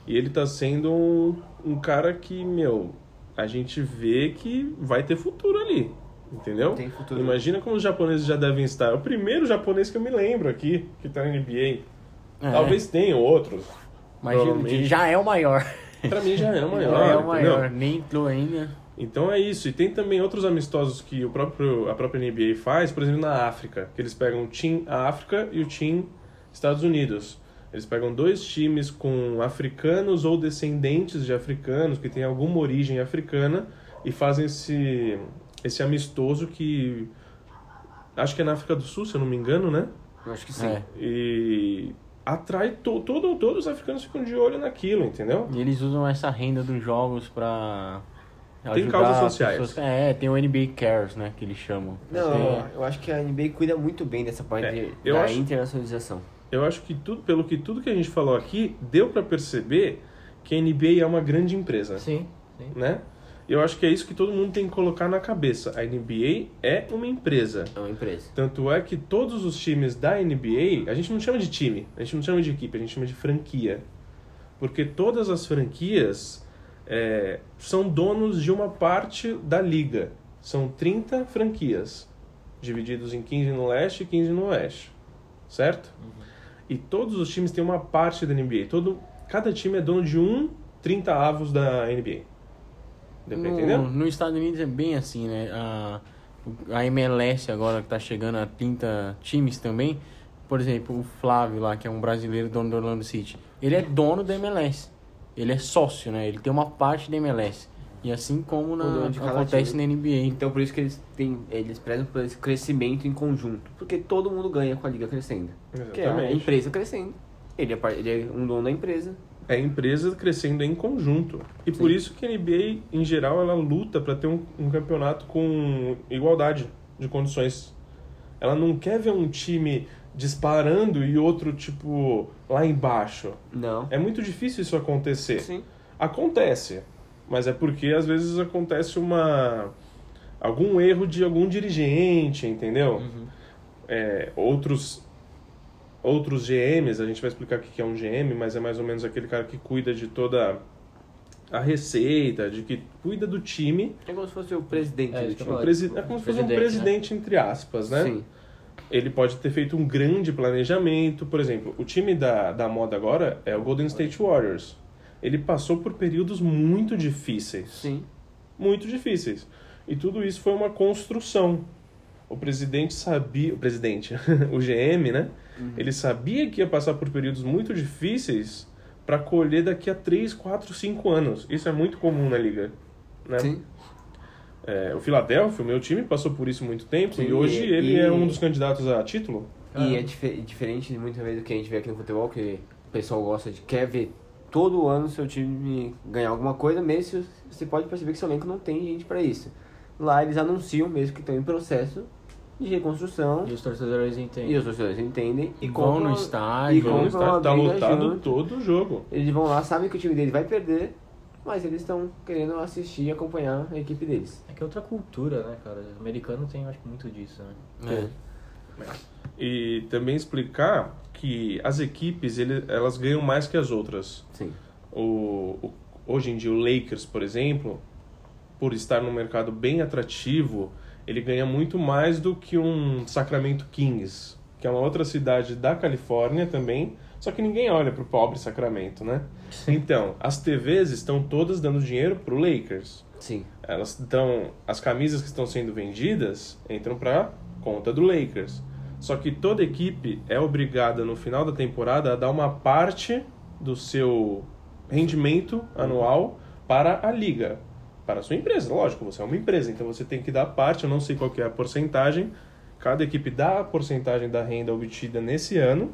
E ele tá sendo um, um cara que, meu, a gente vê que vai ter futuro ali. Entendeu? Tem futuro. Imagina como os japoneses já devem estar. É o primeiro japonês que eu me lembro aqui que tá na NBA. É, Talvez tenham outros. Mas já é o maior. Pra mim já é o maior. já é o entendeu? maior. Nem entrou ainda. Então é isso. E tem também outros amistosos que o próprio, a própria NBA faz, por exemplo, na África, que eles pegam o Team África e o Team Estados Unidos. Eles pegam dois times com africanos ou descendentes de africanos que têm alguma origem africana e fazem esse, esse amistoso que acho que é na África do Sul, se eu não me engano, né? Eu acho que sim. É. E atrai to, todo, todos os africanos ficam de olho naquilo, entendeu? E eles usam essa renda dos jogos pra. Tem causas as sociais. pessoas- É, tem o NBA Cares, né? Que eles chamam. Não, Tem- eu acho que a NBA cuida muito bem dessa parte É, de- eu da acho- internacionalização. Eu acho que tudo, pelo que tudo que a gente falou aqui, deu pra perceber que a NBA é uma grande empresa, Sim, sim. né? Eu acho que é isso que todo mundo tem que colocar na cabeça. A NBA é uma empresa. É uma empresa. Tanto é que todos os times da NBA, a gente não chama de time, a gente não chama de equipe, a gente chama de franquia. Porque todas as franquias é, são donos de uma parte da liga. São 30 franquias, divididos em 15 no leste e 15 no oeste. Certo? E todos os times têm uma parte da NBA. Todo, cada time é dono de um 30 avos da NBA. Deu pra entender? No, nos Estados Unidos é bem assim, né? A, a MLS agora que tá chegando a 30 times também. Por exemplo, o Flávio lá, que é um brasileiro dono do Orlando City. Ele é dono da MLS. Ele é sócio, né? Ele tem uma parte da MLS. E assim como na, acontece time. na NBA. Então por isso que eles têm, eles prezam por esse crescimento em conjunto. Porque todo mundo ganha com a liga crescendo. Que é a Exatamente. empresa crescendo. Ele é, ele é um dono da empresa. é a empresa crescendo em conjunto. E por isso que a NBA, em geral, ela luta para ter um, um campeonato com igualdade de condições. Ela não quer ver um time disparando e outro, tipo, lá embaixo. Não. É muito difícil isso acontecer. Sim. Acontece, mas é porque às vezes acontece uma algum erro de algum dirigente, entendeu? É, outros outros GMs, a gente vai explicar o que que é um GM, mas é mais ou menos aquele cara que cuida de toda a receita, de que cuida do time. É como se fosse o presidente É, do time. Presi- é como se fosse um Presidente, né? presidente, entre aspas, né? Sim. Ele pode ter feito um grande planejamento. Por exemplo, o time da, da moda agora é o Golden State Warriors. Ele passou por períodos muito difíceis. Sim. Muito difíceis. E tudo isso foi uma construção. O presidente sabia. O presidente, o GM, né? Uhum. Ele sabia que ia passar por períodos muito difíceis para colher daqui a 3, 4, 5 anos. Isso é muito comum na liga. Né? Sim. É, o Philadelphia, o meu time, passou por isso muito tempo Sim, e hoje e- ele e- é um dos candidatos a título. E é dife- diferente de muitas vezes do que a gente vê aqui no futebol, que o pessoal gosta de quer ver todo ano seu time ganhar alguma coisa, mesmo se você pode perceber que seu elenco não tem gente pra isso. Lá eles anunciam mesmo que estão em processo de reconstrução E os torcedores e entendem. os torcedores entendem e Vão compram- no estádio, e Vão estar, uma tá lotado junto. todo o jogo. Eles vão lá, sabem que o time deles vai perder, mas eles estão querendo assistir e acompanhar a equipe deles. É que é outra cultura, né, cara? O americano tem, acho, muito disso, né? É. E também explicar que as equipes ele, elas ganham mais que as outras. Sim. O, o- hoje em dia o Lakers, por exemplo, por estar num mercado bem atrativo, ele ganha muito mais do que um Sacramento Kings, que é uma outra cidade da Califórnia também, só que ninguém olha pro pobre Sacramento, né? Então, as TVs estão todas dando dinheiro pro Lakers. Sim. Elas estão as camisas que estão sendo vendidas entram para conta do Lakers. Só que toda equipe é obrigada no final da temporada a dar uma parte do seu rendimento anual para a liga, para a sua empresa. Lógico, você é uma empresa, então você tem que dar parte, eu não sei qual é a porcentagem. Cada equipe dá a porcentagem da renda obtida nesse ano,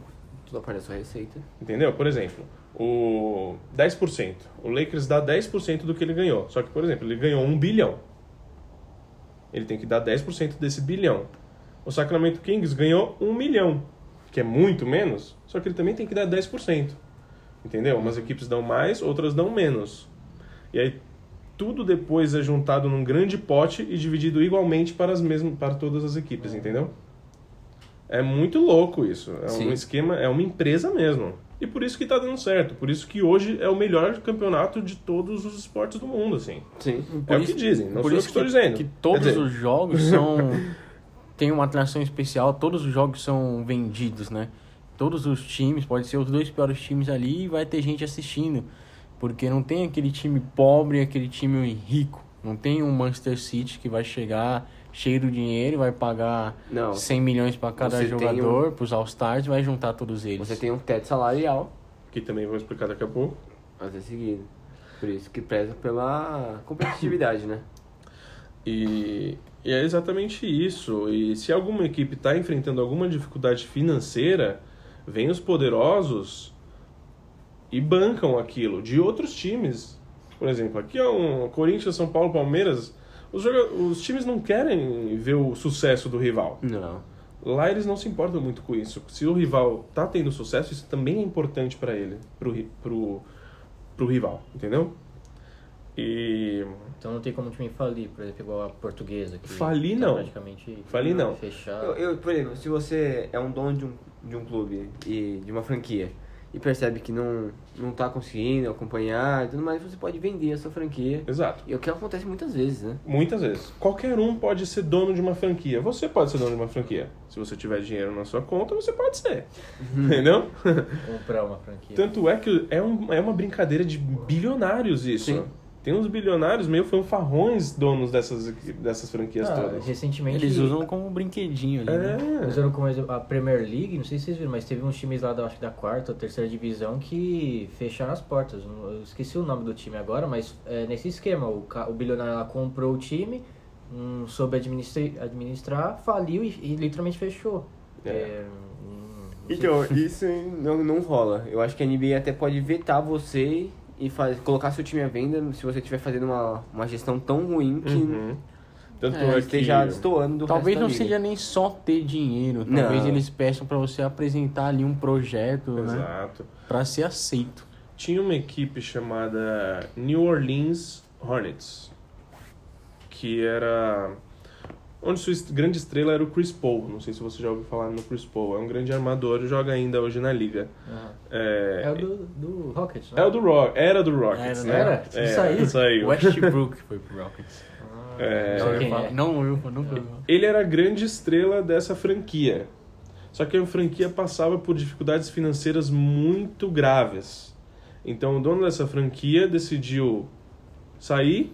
Tudo da sua receita. Entendeu? Por exemplo, o 10%. O Lakers dá 10% do que ele ganhou. Só que, por exemplo, ele ganhou 1 bilhão. Ele tem que dar 10% desse bilhão. O Sacramento Kings ganhou 1 milhão, que é muito menos, só que ele também tem que dar 10%. Entendeu? Umas equipes dão mais, outras dão menos. E aí tudo depois é juntado num grande pote e dividido igualmente para as mesmas para todas as equipes, entendeu? É muito louco isso. É Sim. um esquema, é uma empresa mesmo. E por isso que tá dando certo. Por isso que hoje é o melhor campeonato de todos os esportes do mundo, assim. Sim. é o que dizem, não por isso que estou dizendo. Que todos dizer, os jogos são. tem uma atração especial, todos os jogos são vendidos, né? Todos os times, pode ser os dois piores times ali e vai ter gente assistindo. Porque não tem aquele time pobre e aquele time rico. Não tem um Manchester City que vai chegar cheio do dinheiro e vai pagar Não. 100 milhões para cada Você jogador, pros All-Stars, e vai juntar todos eles. Você tem um teto salarial Que também vou explicar daqui a pouco. a ser seguido. Por isso que preza pela competitividade, né? E, e é exatamente isso. E se alguma equipe está enfrentando alguma dificuldade financeira, vem os poderosos e bancam aquilo de outros times. Por exemplo, aqui é um Corinthians, São Paulo, Palmeiras. Os, os times não querem ver o sucesso do rival. Não. Lá eles não se importam muito com isso. Se o rival tá tendo sucesso, isso também é importante para ele, pro, pro, pro rival, entendeu? E Então não tem como o time falir, por exemplo, igual a portuguesa. Que Falir, tá não. Praticamente Falir, não. Fechado. Eu, eu, por exemplo, se você é um dono de um, de um clube e de uma franquia e percebe que não, não tá conseguindo acompanhar e tudo mais, você pode vender a sua franquia. exato. E é o que acontece muitas vezes, né? Muitas vezes. Qualquer um pode ser dono de uma franquia. Você pode ser dono de uma franquia. Se você tiver dinheiro na sua conta, você pode ser. Entendeu? Comprar uma franquia. Tanto é que é, um, é uma brincadeira de bilionários isso. Sim. Tem uns bilionários meio fanfarrões donos dessas, dessas franquias Ah, todas. recentemente. Eles usam como um brinquedinho ali, né? É. Usando como exemplo a Premier League, não sei se vocês viram, mas teve uns times lá da, acho da quarta ou terceira divisão que fecharam as portas. Eu esqueci o nome do time agora, mas é nesse esquema. O, o bilionário lá comprou o time, não soube administrar, administrar faliu e, e literalmente fechou. É. É, hum. Então, isso não, não rola. Eu acho que a NBA até pode vetar você e faz, colocar seu time à venda se você estiver fazendo uma, uma gestão tão ruim que Uhum. Tanto É, é, que... esteja destoando do Talvez resto não seja nem só ter dinheiro. Talvez Não. eles peçam pra você apresentar ali um projeto, né? Exato. Pra ser aceito. Tinha uma equipe chamada New Orleans Hornets, que era onde sua grande estrela era o Chris Paul. Não sei se você já ouviu falar no Chris Paul. É um grande armador, joga ainda hoje na liga. Ah, É, É o do, do Rockets, né? é o do Rock, era do Rockets, Era, né? era? É, Saiu? saiu. Westbrook foi pro Rockets. É, Não, quem é? Não, eu nunca vi. ele era a grande estrela dessa franquia. Só que a franquia passava por dificuldades financeiras muito graves. Então o dono dessa franquia decidiu sair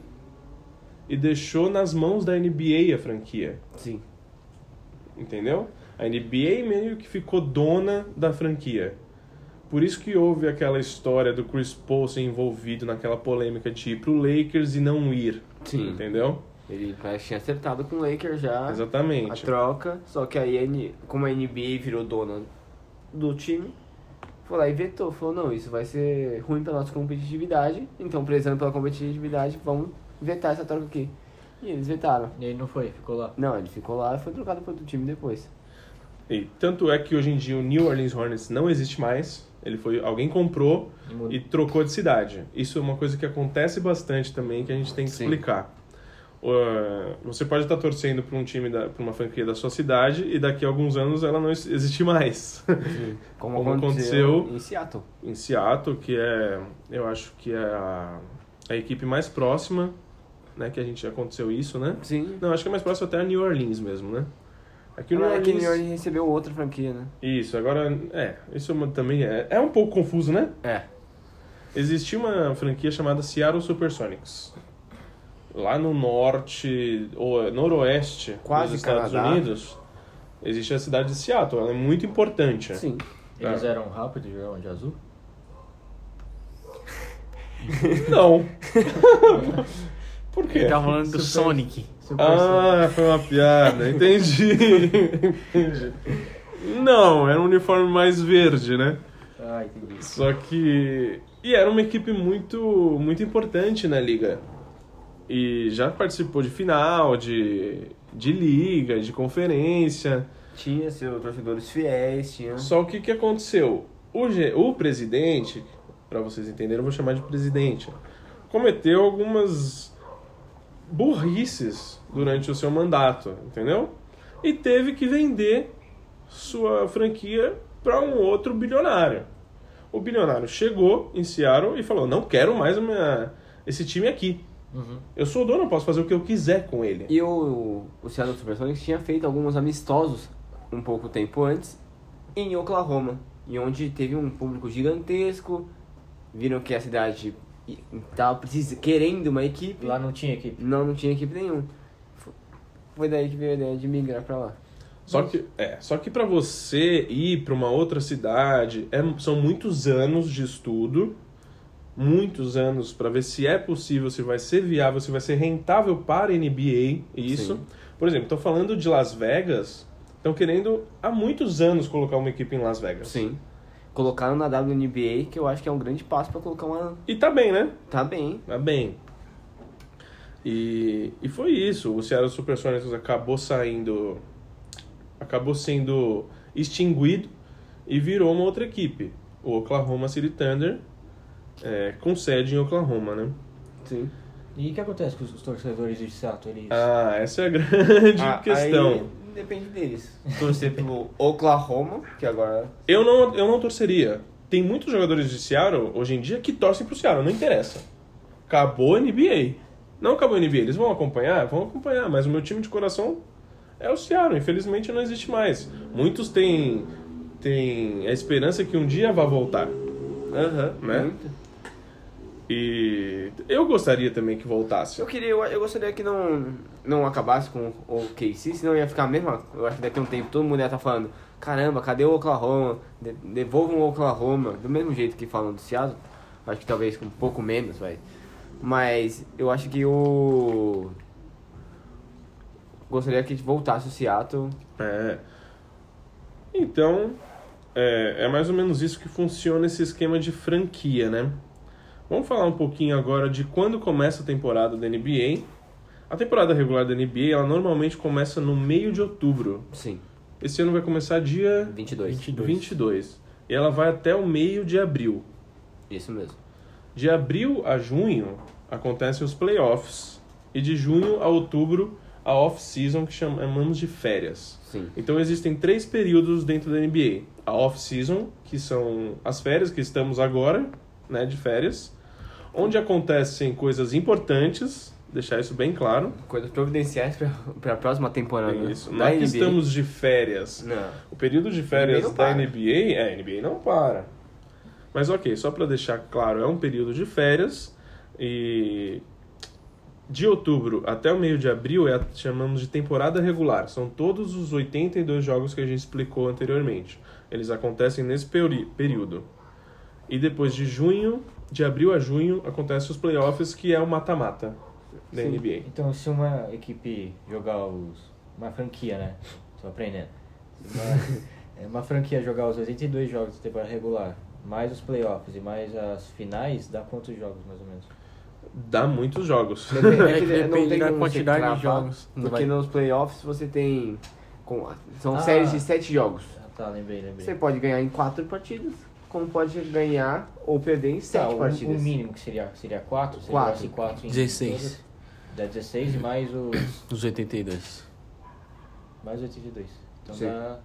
e deixou nas mãos da NBA a franquia. Sim. Entendeu? A NBA meio que ficou dona da franquia. Por isso que houve aquela história do Chris Paul ser envolvido naquela polêmica de ir pro Lakers e não ir. Sim. Entendeu? Ele parece tinha acertado com o Lakers já a Exatamente. troca, só que aí, a como a NBA virou dona do time, foi lá e vetou. Falou, não, isso vai ser ruim pra nossa competitividade, então prezando pela competitividade, vamos vetar essa troca aqui. E eles vetaram. E ele não foi, ficou lá. Não, ele ficou lá e foi trocado para outro time depois. E tanto é que hoje em dia o New Orleans Hornets não existe mais. Ele foi alguém comprou E e trocou de cidade. Isso é uma coisa que acontece bastante também que a gente tem que Sim. explicar. Uh, você pode estar torcendo para um time da, para uma franquia da sua cidade e daqui a alguns anos ela não ex- existe mais. Como, Como aconteceu, aconteceu- em Seattle. em Seattle, que é, eu acho que é a, a equipe mais próxima, né, que a gente aconteceu isso, né? Sim. Não, acho que é mais próximo até a New Orleans mesmo, né? Aqui o New Agora é que Orleans... New Orleans recebeu outra franquia, né? Isso, agora, é, isso é também é, é um pouco confuso, né? É. Existia uma franquia chamada Seattle Supersonics. Lá no norte, ou noroeste Quase dos Estados Canadá. Unidos, existe a cidade de Seattle. Ela é muito importante. Sim. Eles Ah. eram rápidos e jogavam de azul? Não. Por quê? Ele tá falando do Super- Sonic. Super Ah, foi uma piada. Entendi. Entendi. Não, era um uniforme mais verde, né? Ah, entendi. Só que. E era uma equipe muito, muito importante na liga. E já participou de final, de, de liga, de conferência. Tinha seus torcedores fiéis, tinha. Só que o que aconteceu? O, o presidente, para vocês entenderem, eu vou chamar de presidente. cometeu algumas burrices durante o seu mandato, entendeu? E teve que vender sua franquia para um outro bilionário. O bilionário chegou em Seattle e falou: Não quero mais minha- esse time aqui. Eu sou o dono, eu posso fazer o que eu quiser com ele. E o, o Seattle Supersonics tinha feito alguns amistosos um pouco tempo antes em Oklahoma, e onde teve um público gigantesco, viram que a cidade estava precisa, querendo uma equipe, Lá não tinha equipe. não, não tinha equipe nenhuma. Foi daí que veio a ideia de migrar pra lá. Só que, é, só que para você ir para uma outra cidade, é- são muitos anos de estudo, muitos anos para ver se é possível, se vai ser viável, se vai ser rentável para a NBA, isso. Sim. Por exemplo, estou falando de Las Vegas, estão querendo há muitos anos colocar uma equipe em Las Vegas. Sim. Colocaram na WNBA, que eu acho que é um grande passo pra colocar uma. E tá bem, né? Tá bem. Tá bem. E, e foi isso. O Seattle Supersonics acabou saindo. Acabou sendo extinguido e virou uma outra equipe. O Oklahoma City Thunder, é, com sede em Oklahoma, né? Sim. E o que acontece com os torcedores de Seattle? Eles... Ah, essa é a grande Ah, questão. aí depende deles. Torcer pelo Oklahoma, que agora. Eu não, eu não torceria. Tem muitos jogadores de Seattle hoje em dia que torcem pro Seattle, não interessa. Acabou a NBA. Não acabou a NBA, eles vão acompanhar? Vão acompanhar, mas o meu time de coração é o Seattle, infelizmente não existe mais. Muitos têm, têm a esperança que um dia vá voltar. Aham, Né? muito. E eu gostaria também que voltasse. Eu queria, eu, eu gostaria que não, não acabasse com o KC, senão ia ficar a mesma. Eu acho que daqui a um tempo todo mundo ia estar falando: caramba, cadê o Oklahoma? De, devolvam o Oklahoma. Do mesmo jeito que falam do Seattle. Acho que talvez com um pouco menos, vai. Mas eu acho que o. Gostaria que voltasse o Seattle. É. Então, é, é mais ou menos isso que funciona esse esquema de franquia, né? Vamos falar um pouquinho agora de quando começa a temporada da NBA. A temporada regular da NBA, ela normalmente começa no meio de outubro. Sim, Esse ano vai começar dia 22. 22. 22. E ela vai até o meio de abril. Isso mesmo. De abril a junho acontecem os playoffs. E de junho a outubro, a off-season, que chamamos de férias. Sim. Então existem três períodos dentro da NBA. A off-season, que são as férias que estamos agora, né, de férias, onde acontecem coisas importantes, deixar isso bem claro. Coisas providenciais para a próxima temporada. Isso. Não é que NBA. estamos de férias. Não. O período de férias NBA da. NBA, é, a NBA não para. Mas ok, só para deixar claro, é um período de férias e de outubro até o meio de abril é a chamamos de temporada regular. São todos os 82 jogos que a gente explicou anteriormente. Eles acontecem nesse período. E depois de junho, de abril a junho, acontecem os playoffs, que é o mata-mata da Sim. NBA. Então, se uma equipe jogar os. Uma franquia, né? Tô aprendendo. Uma, é, uma franquia jogar os 82 jogos da temporada regular, mais os playoffs e mais as finais, dá quantos jogos mais ou menos? Dá muitos jogos. Depende, É que não depende tem da quantidade de jogos. Porque vai- nos playoffs você tem. com- São Ah. séries de sete jogos. Ah, tá, lembrei, lembrei. Você pode ganhar em quatro partidas, como pode ganhar ou perder em Tá, sete o, partidas. o mínimo que seria, seria 4? Se Quatro. jogasse 4 em 16. todas, Dá 16 e mais os. Os 82. Mais 82. Então Sim. dá.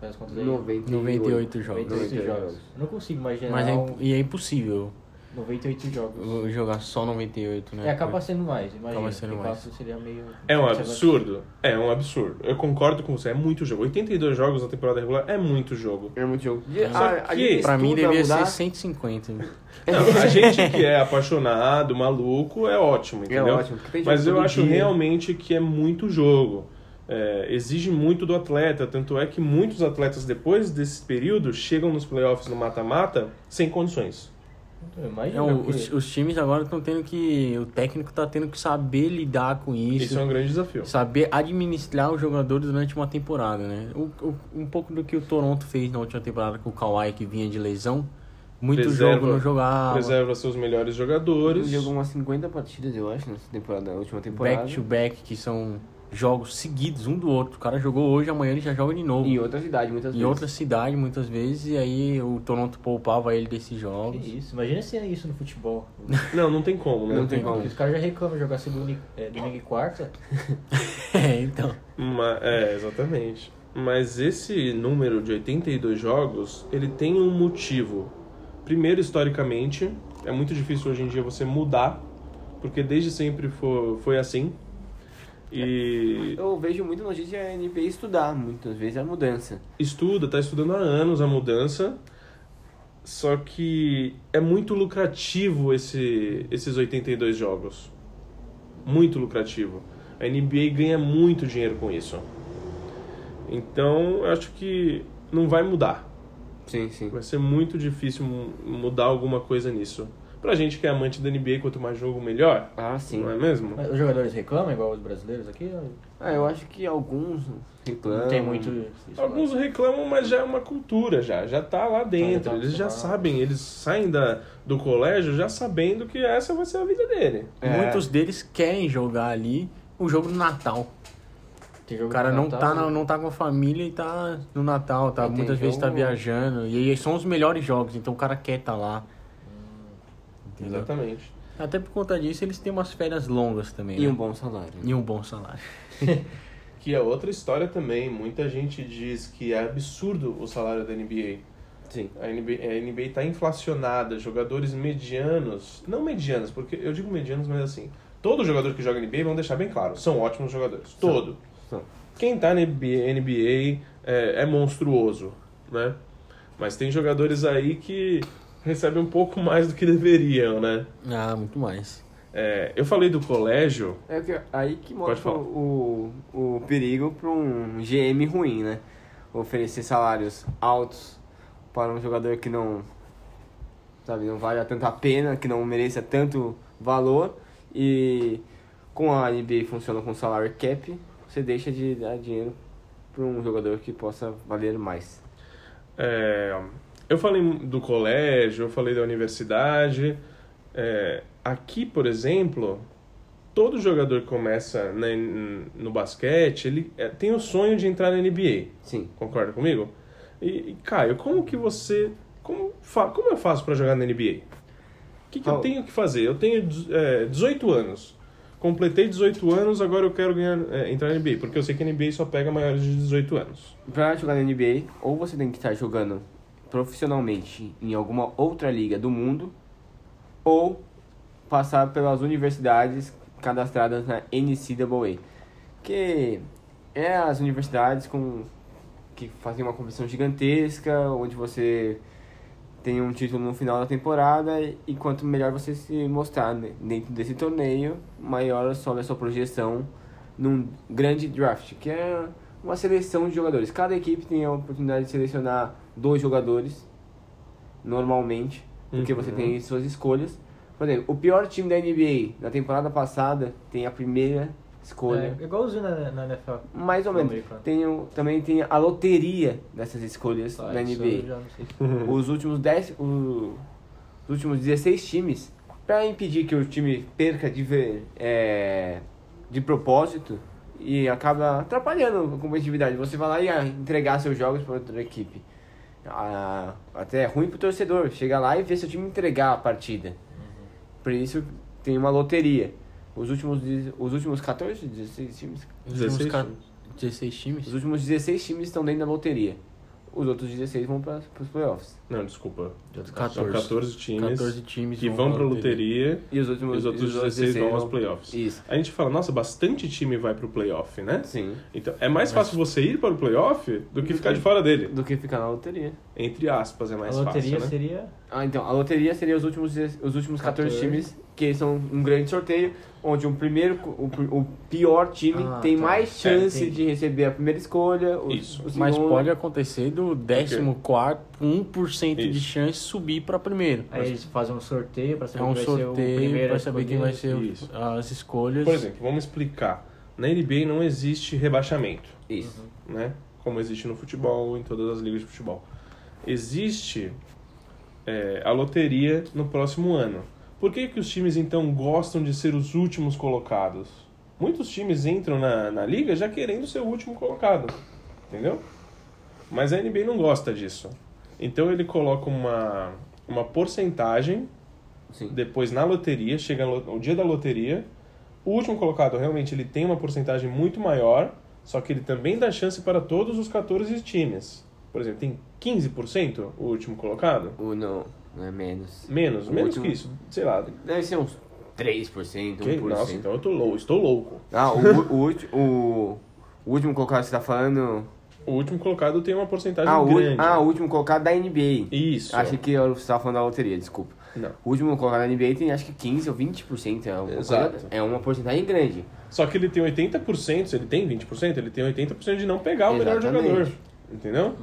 Faz as contas aí. 98. 98 jogos. 98 98 jogos. jogos. Eu não consigo imaginar Mas é, um e é impossível 98 jogos. jogar só 98, né? É, acaba sendo mais, imagina. Acaba sendo mais. seria meio. É um absurdo. É um absurdo. Eu concordo com você, é muito jogo. 82 jogos na temporada regular é muito jogo. É muito jogo. Só a, a que, Pra mim devia mudar. ser 150. Não, a gente que é apaixonado, maluco, é ótimo, entendeu? ótimo, porque tem jogo Mas eu acho dia. realmente que é muito jogo. É, exige muito do atleta, tanto é que muitos atletas depois desse período chegam nos playoffs no mata-mata sem condições. Imagina. É, o- porque- os, os times agora estão tendo que. O técnico tá tendo que saber lidar com isso. Isso é um grande desafio. Saber administrar os jogadores durante uma temporada, né? O, o- um pouco do que o Toronto fez na última temporada com o Kawhi, que vinha de lesão. Muito Preserva- jogo não jogava. Preserva seus melhores Ele jogadores. jogou umas 50 partidas, eu acho, nessa temporada, na última temporada. Back to back, que são jogos seguidos, um do outro. O cara jogou hoje, amanhã ele já joga de novo. Em outra cidade, muitas Em vezes. outra cidade, muitas vezes, e aí o Toronto poupava ele desses jogos. Que isso, imagina se é isso no futebol. Não, não tem como, né? Não tem como. Porque os caras já reclamam de jogar segunda e, é, domingo e quarta. É, então. Ma- é, exatamente. Mas esse número de 82 jogos, ele tem um motivo. Primeiro, historicamente, é muito difícil hoje em dia você mudar, porque desde sempre foi, foi assim. E Eu vejo muita notícia a NBA estudar, muitas vezes, a mudança. estuda, tá estudando há anos a mudança. Só que é muito lucrativo esse, esses 82 jogos. Muito lucrativo. A NBA ganha muito dinheiro com isso. Então, eu acho que não vai mudar. Sim, sim. Vai ser muito difícil mu- mudar alguma coisa nisso. Pra gente que é amante da NBA, quanto mais jogo, melhor. Ah, sim. Não é mesmo? Mas Os jogadores reclamam igual os brasileiros aqui? Ah, eu acho que alguns reclamam. Não tem muito. isso, Alguns reclamam, mas já é uma cultura, já. Já tá lá dentro. tá Eles já sabem, eles saem da, do colégio já sabendo que essa vai ser a vida dele. É. Muitos deles querem jogar ali o jogo do Natal. Tem jogo O cara não Natal, tá, né? não tá com a família e tá no Natal, tá? Muitas vezes tá viajando. E aí são os melhores jogos, então o cara quer tá lá. Entendeu? Exatamente. Até por conta disso, eles têm umas férias longas também. E né? um bom salário. E um bom salário. Que é outra história também. Muita gente diz que é absurdo o salário da NBA. Sim. A NBA, a NBA tá inflacionada, jogadores medianos, não medianos, porque eu digo medianos, mas assim, todo jogador que joga NBA, vamos deixar bem claro, são ótimos jogadores, todo. São. Quem tá na NBA, NBA é, é monstruoso, né? Mas tem jogadores aí que recebem um pouco mais do que deveriam, né? Ah, muito mais. É, eu falei do colégio, É que- aí que mostra o, o perigo para um GM ruim, né? Oferecer salários altos para um jogador que não, sabe, não vale tanta pena, que não mereça tanto valor e com a NBA funciona com salário cap, você deixa de dar dinheiro para um jogador que possa valer mais. É, eu falei do colégio, eu falei da universidade. É, aqui, por exemplo, todo jogador que começa na- no basquete, ele é, tem o sonho de entrar na NBA. Sim. Concorda comigo? E, e, Caio, como que você... Como, fa, como eu faço para jogar na NBA? O que, que eu tenho que fazer? Eu tenho é, 18 anos. Completei 18 anos, agora eu quero ganhar, é, entrar na NBA. Porque eu sei que a NBA só pega maiores de 18 anos. Pra jogar na NBA, ou você tem que estar jogando profissionalmente em alguma outra liga do mundo, ou passar pelas universidades cadastradas na NCAA. Que é as universidades com que fazem uma competição gigantesca, onde você tem um título no final da temporada e quanto melhor você se mostrar dentro desse torneio, maior sobe a sua projeção num grande draft, que é uma seleção de jogadores. Cada equipe tem a oportunidade de selecionar dois jogadores, normalmente, porque Uhum. você tem suas escolhas. Por exemplo, o pior time da NBA na temporada passada tem a primeira escolha. É, igualzinho na, na NFL. Mais ou menos. Tem, o- também tem a loteria dessas escolhas Ah, da NBA. Os últimos 10, o- os últimos 16 times, para impedir que o time perca de, ver- é, de propósito e acaba atrapalhando a competitividade. Você vai lá e ah, entregar seus jogos para outra equipe. Até é ruim pro torcedor, chega lá e vê seu time entregar a partida. Por isso tem uma loteria. Os últimos, de- os últimos 14, 16 times, Os últimos 16 ca- times. 16 times? os últimos 16 times estão dentro da loteria. Os outros 16 vão para os playoffs. Não, desculpa. São 14. 14 times 14 times que vão pra loteria E os e últimos, os outros e os 16 vão aos playoffs. Isso. A gente fala, nossa, bastante time vai pro playoff, né? Sim. Então, é mais fácil você ir para o playoff do que Do ficar que- de fora dele. Do que ficar na loteria. Entre aspas, é A mais loteria fácil, né? seria. Ah, então, a loteria seria os últimos, os últimos 14, 14. times, que são um grande sorteio, onde o primeiro, o, o pior time Ah, tem tá. mais chance entendi. de receber a primeira escolha. O, Isso. o Mas segundo- pode acontecer do 14 1% de Isso. chance subir para primeiro. Aí eles fazem um sorteio pra É saber um quem vai ser o sorteio primeiro para a saber quem vai ser Isso. as escolhas. Por exemplo, vamos explicar. Na NBA não existe rebaixamento, Isso. né? Como existe no futebol, em todas as ligas de futebol. Existe é, a loteria no próximo ano. Por que, que os times então gostam de ser os últimos colocados? muitos times entram na, na liga já querendo ser o último colocado, entendeu? Mas a NBA não gosta disso. Então ele coloca uma, uma porcentagem Sim. depois na loteria, chega o dia da loteria, o último colocado realmente ele tem uma porcentagem muito maior, só que ele também dá chance para todos os 14 times. Por exemplo, tem 15% o último colocado? O não, não é menos. Menos, O menos último- que isso, sei lá. Deve ser uns 3%, 1%. Que- Nossa, então eu tô louco, estou louco. Ah, o, o, o, o último colocado que você tá falando. O último colocado tem uma porcentagem Ah o, grande. ah, o último colocado da NBA. Isso. Achei que eu- você estava falando da loteria, desculpa. Não. O último colocado da NBA tem acho que 15 ou 20%. É uma, Exato. coisa- é uma porcentagem grande. Só que ele tem 80%, se ele tem 20%, ele tem 80% de não pegar o melhor Exatamente. jogador. Entendeu?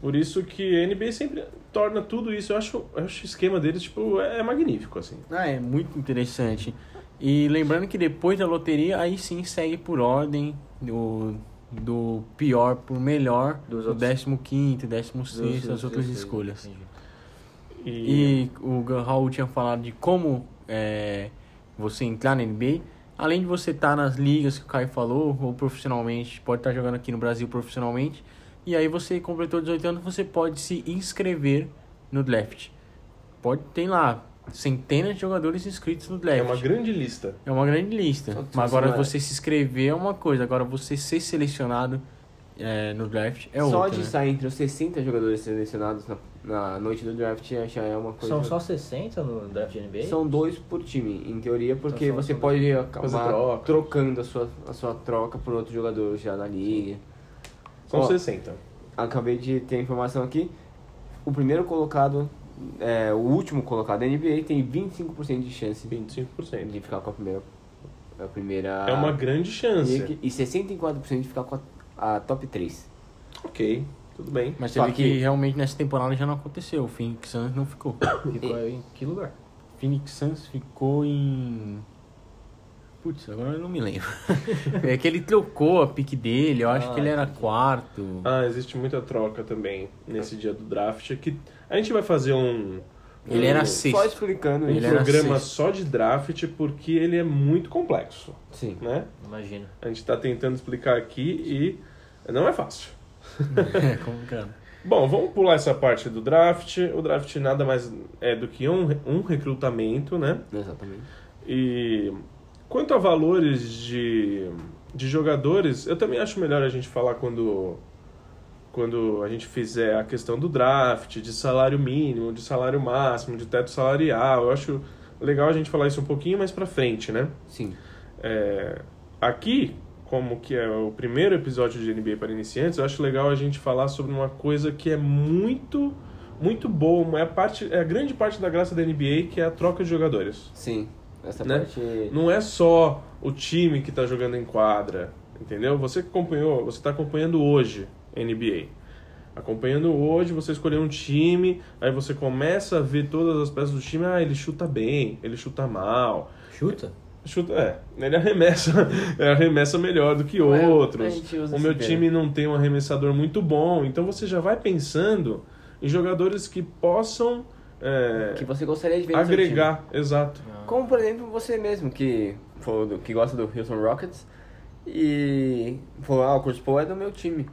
Por isso que a NBA sempre torna tudo isso. Eu acho, eu acho o esquema deles, tipo, é magnífico, assim. Ah, é muito interessante. E lembrando que depois da loteria, aí sim segue por ordem do, do pior pro melhor, Dos do outros- 15º, 16 Dos- as outras escolhas. E, E o Raul tinha falado de como é, você entrar na NBA. Além de você estar nas ligas que o Caio falou, ou profissionalmente, pode estar jogando aqui no Brasil profissionalmente. E aí você completou 18 anos, você pode se inscrever no draft. Pode tem lá centenas de jogadores inscritos no draft. é uma grande lista. É uma grande lista. Só- Mas só agora é- você se inscrever é uma coisa, agora você ser selecionado é, no draft é Só outra. de né? estar entre os 60 jogadores selecionados na, na noite do draft já é uma coisa. São só 60 no draft de NBA? São dois por time, em teoria, porque Então você pode Fazer acabar troca. trocando a sua, a sua troca por outro jogador já na liga. São Ó, 60. Acabei de ter a informação aqui. O primeiro colocado, é, o último colocado da NBA tem 25% de chance 25%. de ficar com a primeira. A primeira É uma grande chance. pick e 64% de ficar com a, a top 3. Ok, tudo bem. Mas você que... que- realmente nessa temporada já não aconteceu. O Phoenix Suns não ficou. Ficou em que lugar? Phoenix Suns ficou em. Putz, agora eu não me lembro. é que ele trocou a pique dele, eu acho Ah, que ele era quarto. Ah, existe muita troca também nesse dia do draft. Que a gente vai fazer um, Ele era um, sexto. Só explicando um Ele isso. era programa sexto. só de draft porque ele é muito complexo, Sim. né? Imagina. A gente está tentando explicar aqui e não é fácil. É, como cara. Bom, vamos pular essa parte do draft. O draft nada mais é do que um, um recrutamento, né? Exatamente. E quanto a valores de, de jogadores, eu também acho melhor a gente falar quando, quando a gente fizer a questão do draft, de salário mínimo, de salário máximo, de teto salarial. Eu acho legal a gente falar isso um pouquinho mais pra frente, né? Sim. É, aqui, como que é o primeiro episódio de NBA para iniciantes, eu acho legal a gente falar sobre uma coisa que é muito, muito boa, é a, parte, é a grande parte da graça da NBA, que é a troca de jogadores. Sim. Essa Né? parte. Não é só o time que está jogando em quadra, entendeu? Você que acompanhou, você está acompanhando hoje NBA. Acompanhando hoje, você escolheu um time, aí você começa a ver todas as peças do time, ah, ele chuta bem, ele chuta mal. Chuta? Chuta, é, ele arremessa, ele arremessa melhor do que é, outros. O meu time não tem um arremessador muito bom, então você já vai pensando em jogadores que possam é, Que você gostaria de ver no seu time. agregar, exato. Como, por exemplo, você mesmo, que, falou do- que gosta do Houston Rockets e falou, ah, o Chris Paul é do meu time.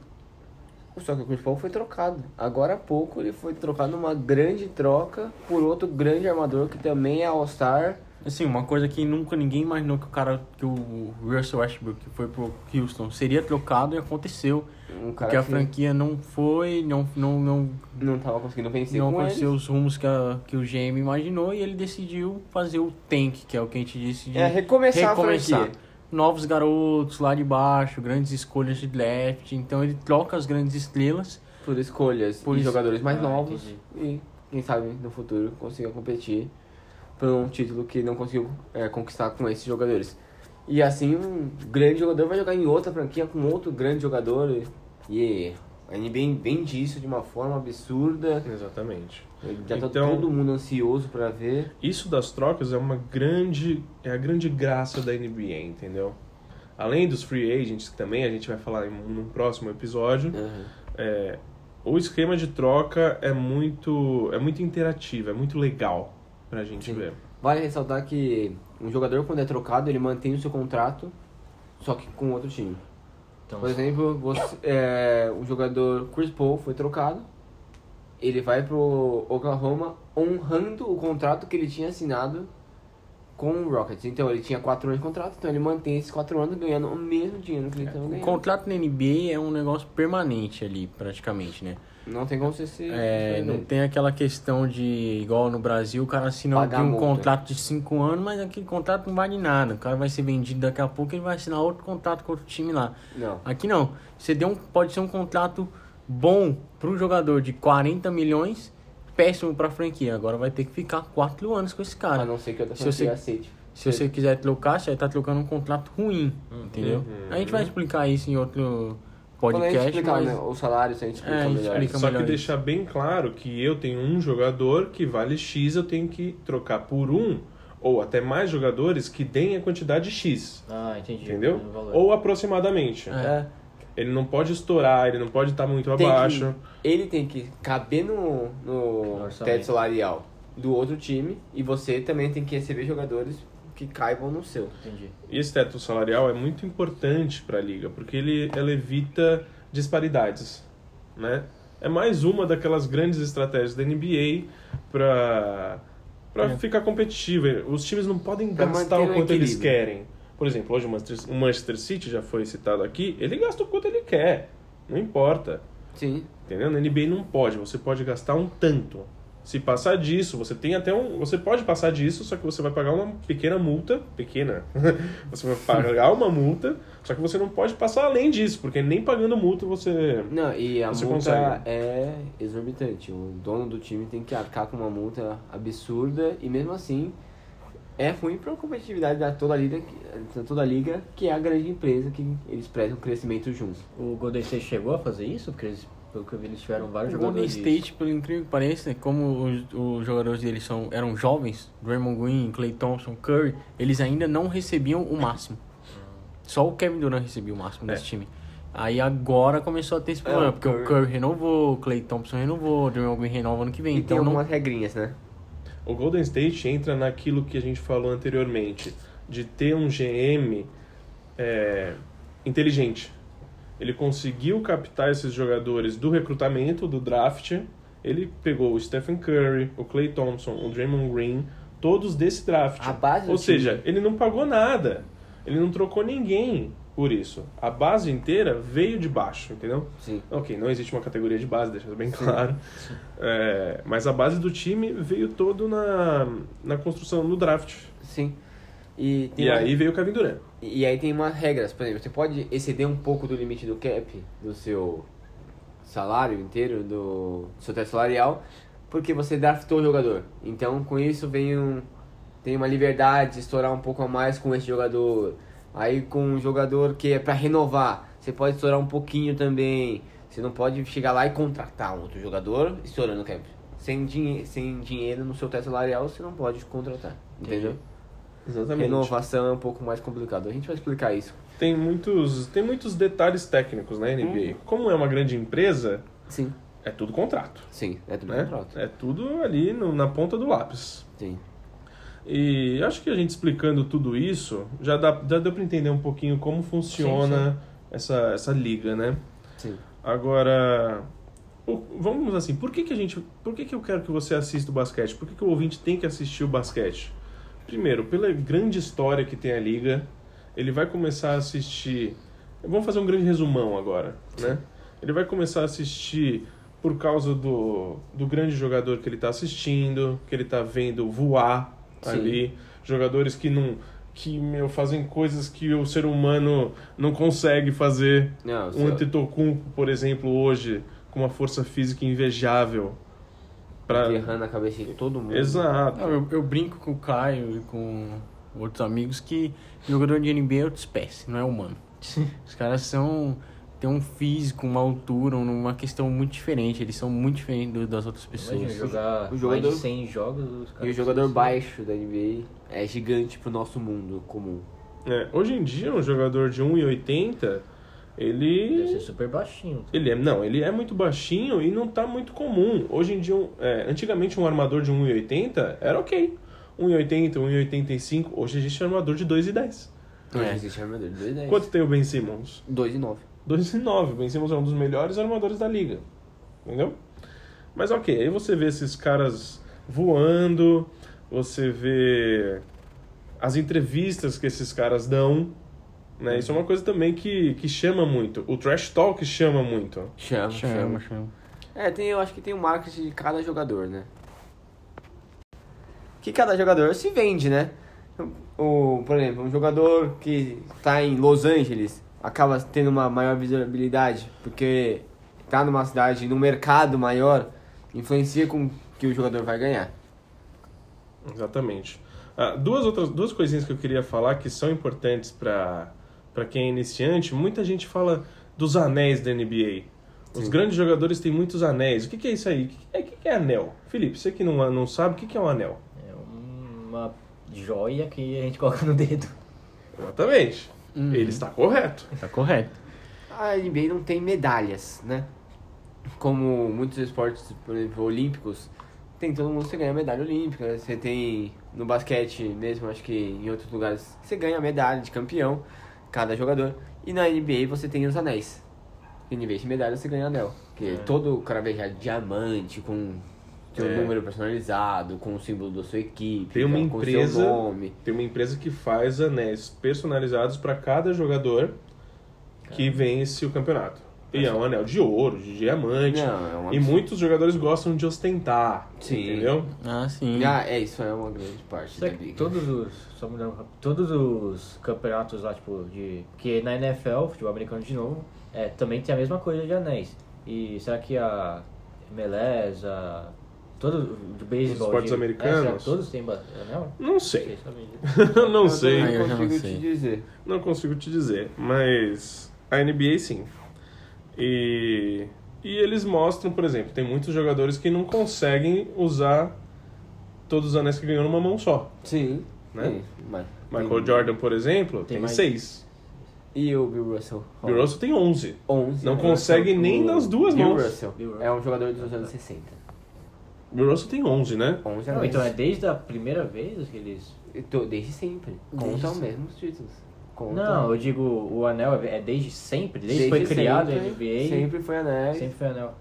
Só que o Chris Paul foi trocado. Agora há pouco ele foi trocado numa grande troca por outro grande armador que também é All-Star. Assim, uma coisa que nunca ninguém imaginou que o cara, que o Russell Westbrook que foi pro Houston seria trocado e aconteceu. Um cara Porque a que franquia não foi, não, não, não, não tava conseguindo vencer não com aconteceu ele. os rumos que, a, que o GM imaginou e ele decidiu fazer o tank, que é o que a gente disse de É, recomeçar, a recomeçar. franquia. Novos garotos lá de baixo, grandes escolhas de draft. Então ele troca as grandes estrelas. Por escolhas Por e isso. jogadores mais Ah, novos. entendi. E quem sabe no futuro consiga competir por um título que não conseguiu é, conquistar com esses jogadores. E assim, um grande jogador vai jogar em outra franquia com outro grande jogador. E, e a NBA vende isso de uma forma absurda. Exatamente. Já tá Então- todo mundo ansioso pra ver. Isso das trocas é uma grande é a grande graça da NBA, entendeu? Além dos free agents que também a gente vai falar em um próximo episódio, é, o esquema de troca é muito é muito interativo, é muito legal pra gente Sim. ver. Vale ressaltar que um jogador quando é trocado, ele mantém o seu contrato só que com outro time. Então, Por exemplo, você, é, o jogador Chris Paul foi trocado, ele vai pro Oklahoma honrando o contrato que ele tinha assinado com o Rockets. Então ele tinha 4 anos de contrato, então ele mantém esses 4 anos ganhando o mesmo dinheiro que ele estava O ganhando. contrato na NBA é um negócio permanente ali, praticamente, né? Não tem como você ser. É, não dele. tem aquela questão de, igual no Brasil, o cara assina Pagar aqui um multa. contrato de 5 anos, mas aquele contrato não vale nada. O cara vai ser vendido daqui a pouco ele vai assinar outro contrato com outro time lá. Não. Aqui não. Você deu um, pode ser um contrato bom para um jogador de 40 milhões, péssimo para a franquia. Agora vai ter que ficar 4 anos com esse A cara. não ser que outra Se você- aceite. Se você quiser trocar, você vai estar trocando um contrato ruim, entendeu? A gente vai explicar isso em outro Quando a gente podcast, explicar mas... né, o salário, a gente explica É, a gente melhor. explica. Só que melhor deixar bem claro que eu tenho um jogador que vale X, eu tenho que trocar por um ou até mais jogadores que deem a quantidade X. Ah, entendi. Entendeu? Ou aproximadamente. É. Ele não pode estourar, ele não pode estar muito Tem abaixo. que- ele tem que caber no, no teto salarial do outro time e você também tem que receber jogadores que caibam no seu. Entendi. E esse teto salarial é muito importante para a liga, porque ele, ela evita disparidades, né? É mais uma daquelas grandes estratégias da NBA para para É. ficar competitivo. Os times não podem Pra gastar o quanto eles querem. Por exemplo, hoje o Manchester, o Manchester City já foi citado aqui, ele gasta o quanto ele quer. Não importa. Sim. Entendeu? Na NBA não pode, você pode gastar um tanto. Se passar disso, você tem até um. Você pode passar disso, só que você vai pagar uma pequena multa. Pequena. você vai pagar uma multa, só que você não pode passar além disso, porque nem pagando multa você. Não, e a Você multa consegue. é exorbitante. O dono do time tem que arcar com uma multa absurda e mesmo assim é ruim para a competitividade da toda a liga, que- da toda a liga, que é a grande empresa que eles prezam o crescimento juntos. O Golden State chegou a fazer isso? Porque eles, pelo que eu vi, eles tiveram vários O Golden jogadores. State, pelo incrível que pareça, como os, os jogadores deles são, eram jovens, Draymond Green, Clay Thompson, Curry, eles ainda não recebiam o máximo. Só o Kevin Durant recebia o máximo É. desse time. Aí agora começou a ter esse problema, o porque o Curry- Curry renovou, o Clay Thompson renovou, o Draymond Green renova ano que vem. E tem então não, algumas regrinhas, né? O Golden State entra naquilo que a gente falou anteriormente, de ter um GM é, inteligente. Ele conseguiu captar esses jogadores do recrutamento, do draft. Ele pegou o Stephen Curry, o Clay Thompson, o Draymond Green, todos desse draft. A base Ou time. seja, ele não pagou nada. Ele não trocou ninguém por isso. A base inteira veio de baixo, entendeu? Sim. Ok, não existe uma categoria de base, deixa bem claro. É, mas a base do time veio todo na, na construção, no draft. Sim. E, E aí veio o Kevin Durant. E aí tem umas regras, por exemplo, você pode exceder um pouco do limite do cap, do seu salário inteiro, do seu teto salarial, porque você draftou o jogador. Então com isso vem um, tem uma liberdade de estourar um pouco a mais com esse jogador. Aí com um jogador que é para renovar, você pode estourar um pouquinho também. Você não pode chegar lá e contratar um outro jogador estourando o cap. Sem, dinhe sem dinheiro no seu teto salarial, você não pode contratar. Entendeu? Exatamente. Renovação é um pouco mais complicado. A gente vai explicar isso. Tem muitos, tem muitos detalhes técnicos na NBA. Como é uma grande empresa, Sim. é tudo contrato. Sim, é tudo Né? contrato. É tudo ali no- na ponta do lápis. Sim. E acho que a gente explicando tudo isso, já, dá, já deu para entender um pouquinho como funciona Essa, essa liga, né? Sim. Agora, vamos assim, por que, que a gente. Por que, que eu quero que você assista o basquete? Por que, que o ouvinte tem que assistir o basquete? Primeiro, pela grande história que tem a liga, ele vai começar a assistir. Vamos fazer um grande resumão agora, né? Ele vai começar a assistir por causa do, do grande jogador que ele está assistindo, que ele está vendo voar Sim. ali, jogadores que não que meu, fazem coisas que o ser humano não consegue fazer. Não, Um Antetokounmpo, por exemplo, hoje, com uma força física invejável. Pra... errando a cabeça de todo mundo. Exato. Não, eu, eu brinco com o Caio e com outros amigos que jogador de NBA é outra espécie, não é humano. Os caras são. têm um físico, uma altura, uma questão muito diferente. Eles são muito diferentes do- das outras pessoas. Imagina jogar o mais jogador- de 100 jogos. Os E o jogador precisam- baixo da NBA é gigante pro nosso mundo comum. É, hoje em dia, um jogador de 1,80, Deve ele. ser super baixinho. Ele é, não, ele é muito baixinho e não tá muito comum. Hoje em dia, um- é, antigamente um armador de 1,80 era ok. 1,80, 1,85. Hoje existe armador de 2,10. Não É. existe armador de 2,10. Quanto tem o Ben Simmons? 2 e 9. 2 e 9. O Ben Simmons é um dos melhores armadores da liga. Entendeu? Mas ok, aí você vê esses caras voando, você vê as entrevistas que esses caras dão. Né? Isso é uma coisa também que, que chama muito. O trash talk chama muito. Chama, chama. Chama, chama. É, tem, eu acho que tem um marketing de cada jogador, né? Que cada jogador se vende, né? O, por exemplo, um jogador que tá em Los Angeles acaba tendo uma maior visibilidade porque tá numa cidade, num mercado maior, influencia com que o jogador vai ganhar. Exatamente. Ah, duas outras duas coisinhas que eu queria falar que são importantes para para quem é iniciante. Muita gente fala dos anéis da NBA. Os Sim. grandes jogadores têm muitos anéis. O que, que é isso aí? O que, é, que que é anel? Felipe, você que não, não sabe, o que, que é um anel? É uma joia que a gente coloca no dedo. Exatamente. Uhum. Ele está correto. Tá correto. A NBA não tem medalhas, né? Como muitos esportes, por exemplo, olímpicos, tem todo mundo que ganha medalha olímpica. né? Você tem no basquete mesmo, acho que em outros lugares, você ganha medalha de campeão, cada jogador. E na NBA você tem os anéis. E em vez de medalha você ganha anel. Que É. todo de diamante, com seu É. número personalizado, com o símbolo da sua equipe, Tem uma com o seu empresa- nome. Tem uma empresa que faz anéis personalizados para cada jogador que vence o campeonato. E é um anel de ouro, de diamante. Não, é um e muitos jogadores gostam de ostentar. Sim. Entendeu? Ah, sim. Ah, é, isso é uma grande parte da Será que liga. todos os. Só mudando rápido, todos os campeonatos lá, tipo, de. Porque na NFL, futebol americano de novo, é, também tem a mesma coisa de anéis. E será que a MLS, a. Todo de beisebol. esportes de, americanos? É, será que todos têm anel? Não sei. Não sei. eu não consigo sei. te dizer. Não consigo te dizer, mas a NBA sim. E, e eles mostram, por exemplo, tem muitos jogadores que não conseguem usar todos os anéis que ganhou numa mão só. Sim. Né? Sim, mas Michael tem- Jordan, por exemplo, tem, Tem mais- seis. E o Bill Russell? Bill Russell tem 11. 11. Não consegue O- nem nas duas Bill mãos. Russell. Bill Russell. É um jogador dos anos 60. Bill Russell tem 11, né? 11 Não, anos. então é desde a primeira vez que eles. Desde sempre. Contam os títulos. Contam. Não, eu digo, o anel é desde sempre, desde, que foi criado a sempre, NBA. Sempre foi anel. Sempre foi anel.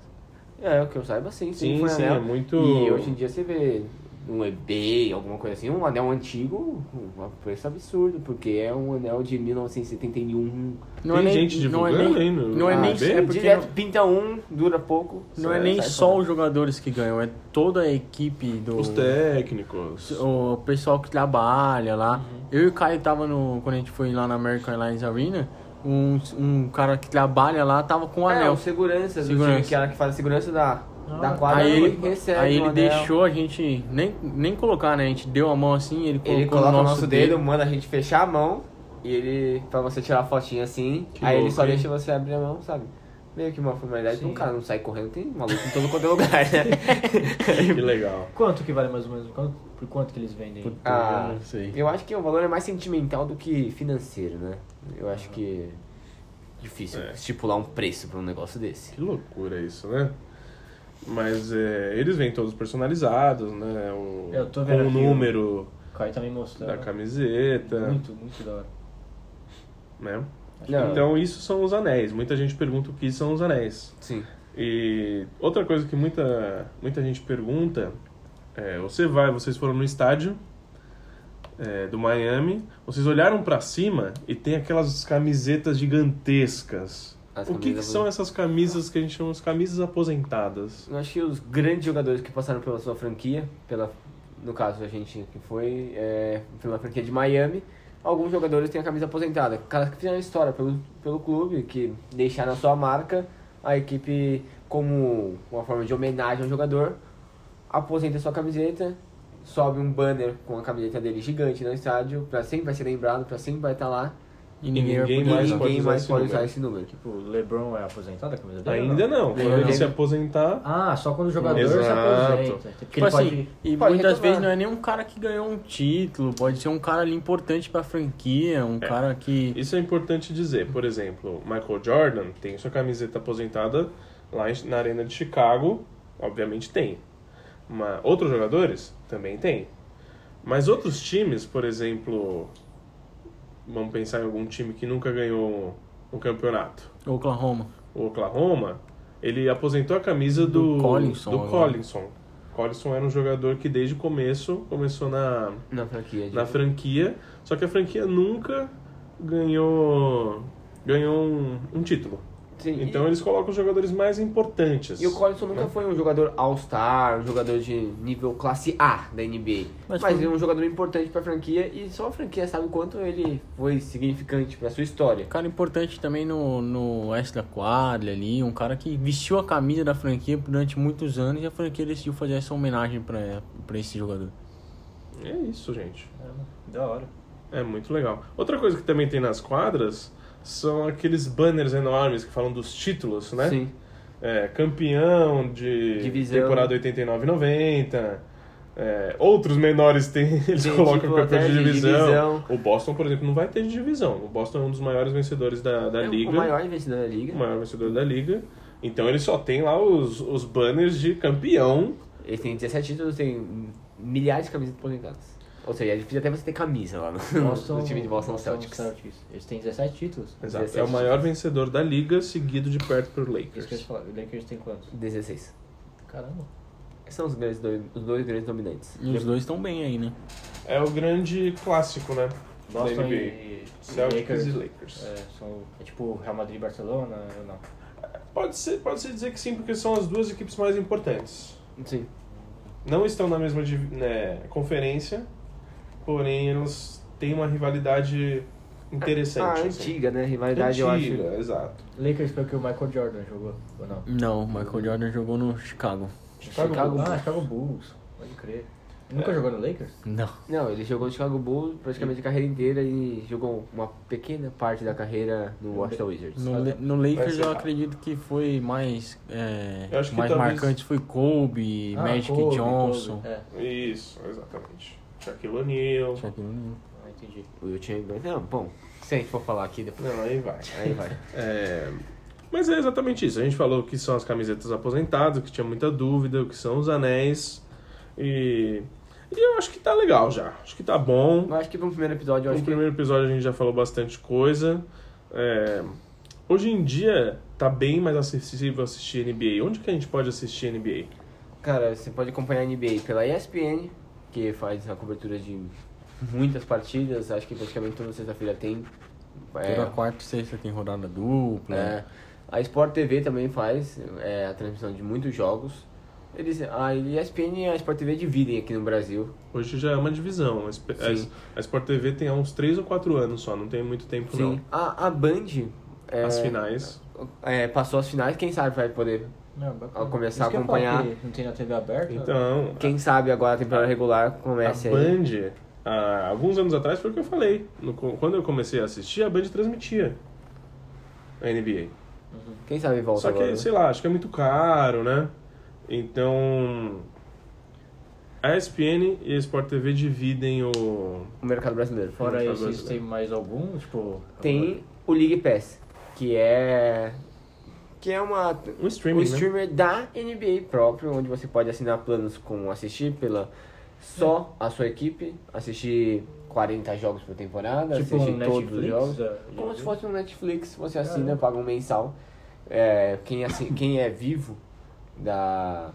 É, o que eu saiba, sim. Sempre Sim, foi sim, anel. é muito- E hoje em dia você vê um eBay, alguma coisa assim, um anel antigo, um preço absurdo, porque é um anel de 1971. Não Tem é nem, gente não é divulgando nem, aí no- não é nem, eBay? é Direto pinta um, dura pouco. não é sai- nem sai só fora. os jogadores que ganham, é toda a equipe do Os técnicos. o pessoal que trabalha lá. Uhum. Eu e o Caio tava no quando a gente foi lá na American Airlines Arena, um, um cara que trabalha lá tava com o É, anel. o segurança, do Segurança. time, que era que faz a segurança da, da quadra, Aí ele ele, recebe aí um ele anel. deixou a gente nem, nem colocar, né? A gente deu a mão assim, ele colocou Ele coloca no o nosso, nosso dedo, manda a gente fechar a mão e ele. pra você tirar a fotinha assim. Que aí ele louco, só hein? deixa você abrir a mão, sabe? Meio que uma formalidade, um cara não sai correndo, tem maluco em todo quanto é lugar, né? Que legal. Quanto que vale mais ou menos? Quanto, por quanto que eles vendem? Puta, Ah, eu não sei. Eu acho que o valor é mais sentimental do que financeiro, né? Eu acho que é difícil É. estipular um preço pra um negócio desse. Que loucura isso, né? Mas é, eles vêm todos personalizados, né? O, Eu tô com vendo o aqui número O Caio tá me mostrando. da camiseta, Muito, muito da hora. né? Não. Então isso são os anéis. Muita gente pergunta o que são os anéis. Sim. E outra coisa que muita, muita gente pergunta é, você vai, vocês foram no estádio é, do Miami, vocês olharam pra cima e tem aquelas camisetas gigantescas. As o que, que são essas camisas que a gente chama de camisas aposentadas? Eu acho que os grandes jogadores que passaram pela sua franquia, pela, no caso a gente que foi é, pela franquia de Miami, alguns jogadores têm a camisa aposentada. Caras que fizeram história pelo, pelo clube, que deixaram a sua marca, a equipe, como uma forma de homenagem ao jogador, aposenta a sua camiseta, sobe um banner com a camiseta dele gigante no estádio, pra sempre vai ser lembrado, pra sempre vai estar lá, E ninguém, Ninguém e mais ninguém usar mais esse pode número. usar esse número. Tipo, o LeBron é aposentado a camisa dele? Ainda não. Ele Quando ele se aposentar, Ah, só quando o jogador se Exato. aposenta. Porque Tipo ele assim, pode... e pode muitas retomar. vezes não é nem um cara que ganhou um título, pode ser um cara ali importante pra franquia, um cara que. isso é importante dizer. Por exemplo, Michael Jordan tem sua camiseta aposentada lá na Arena de Chicago, obviamente tem. Mas outros jogadores também tem. Mas outros times, por exemplo, vamos pensar em algum time que nunca ganhou um campeonato. Oklahoma. O Oklahoma, ele aposentou a camisa do, Do Collinson do agora. Collinson. Collinson era um jogador que desde o começo começou na, Na franquia. na franquia, só que a franquia nunca ganhou ganhou um, um título. Sim, e- Então eles colocam os jogadores mais importantes. E o Collinson nunca foi um jogador all-star, um jogador de nível classe A da NBA. Mas, Mas foi- ele é um jogador importante pra franquia e só a franquia sabe o quanto ele foi significante pra sua história. Cara importante também no, no extra quadra ali, um cara que vestiu a camisa da franquia durante muitos anos e a franquia decidiu fazer essa homenagem pra, pra esse jogador. É isso, gente. É, da hora. É muito legal. Outra coisa que também tem nas quadras são aqueles banners enormes que falam dos títulos, né? Sim. É, campeão de Divisão. temporada 89 e 90. É, outros menores tem, eles Tem, colocam tipo, campeão de de divisão. divisão. O Boston, por exemplo, não vai ter de divisão. O Boston é um dos maiores vencedores da, da É liga. o maior vencedor da liga. o maior vencedor da liga. Então ele só tem lá os, os banners de campeão. Ele tem 17 títulos, tem milhares de camisas aposentadas. Ou seja, é difícil até você ter camisa lá no, no time de Boston Celtics. Eles têm 17 títulos. Exato. 17 É o maior vencedor da liga, seguido de perto por Isso que eu Lakers. ia falar. O Lakers tem quantos? 16. Caramba. São os, grandes dois, os dois grandes dominantes. E os dois estão bem aí, né? É o grande clássico, né? Boston da NBA. e, Celtics Lakers. e Lakers. É, são, é tipo Real Madrid e Barcelona ou não? Pode ser, pode ser dizer que sim, porque são as duas equipes mais importantes. Sim. Não estão na mesma né, conferência, porém elas têm uma rivalidade interessante. Ah, assim. antiga, né? Rivalidade, Antiga, eu acho. exato. Lakers foi o que o Michael Jordan jogou, ou não? Não, Michael Jordan jogou no Chicago. Chicago, Chicago Bulls. Ah, Chicago Bulls. Pode crer. Nunca jogou no Lakers? Não. Não, ele jogou no Chicago Bulls praticamente a carreira inteira e jogou uma pequena parte da carreira no Washington Wizards. No, no Lakers eu acredito que foi mais, é, Eu acho que mais talvez- marcante foi Kobe, Ah, Magic Kobe, Johnson. Kobe. É, Isso, exatamente. Shaquille O'Neal. Shaquille O'Neal. ah, entendi. O Will Chamberlain. Não, bom, se a gente for falar aqui depois. Não, aí vai. Aí vai. É, Mas é exatamente isso. A gente falou que são as camisetas aposentadas, que tinha muita dúvida, o que são os anéis. E... e eu acho que tá legal já. Acho que tá bom. Eu acho que um primeiro episódio, eu No acho que. primeiro episódio a gente já falou bastante coisa. É, Hoje em dia tá bem mais acessível assistir NBA. Onde que a gente pode assistir NBA? Cara, você pode acompanhar a NBA pela ESPN, que faz a cobertura de muitas partidas. Acho que praticamente toda sexta-feira tem. É, Toda quarta e sexta tem rodada dupla. É. A Sport TV também faz é, a transmissão de muitos jogos. Eles, a ESPN e a Sport TV dividem aqui no Brasil. Hoje já é uma divisão. A. A, Sport TV tem há uns 3 ou 4 anos só, não tem muito tempo Sim. A, a Band é, não. As finais. é, passou as finais, quem sabe vai poder. Não. Ao começar Isso a falar, acompanhar- que Não tem na TV aberta? Então, Quem sabe agora a temporada regular a comece aí. Band, há alguns anos atrás, foi o que eu falei. No- quando eu comecei a assistir, a Band transmitia a NBA. Quem sabe volta Só que, agora. né? sei lá, acho que é muito caro, né? Então. A ESPN e a Sport TV dividem o. O mercado brasileiro. Fora brasileiro. tem mais algum? Tipo. Tem o League Pass, que é. Que é uma. Um O streaming, né? streamer da NBA próprio, onde você pode assinar planos com assistir pela só a sua equipe, assistir 40 jogos por temporada, Tipo assistir um todos os Netflix? jogos. é, Como se fosse um Netflix, você assina, Caramba. paga um mensal. É, quem, assi- quem é vivo da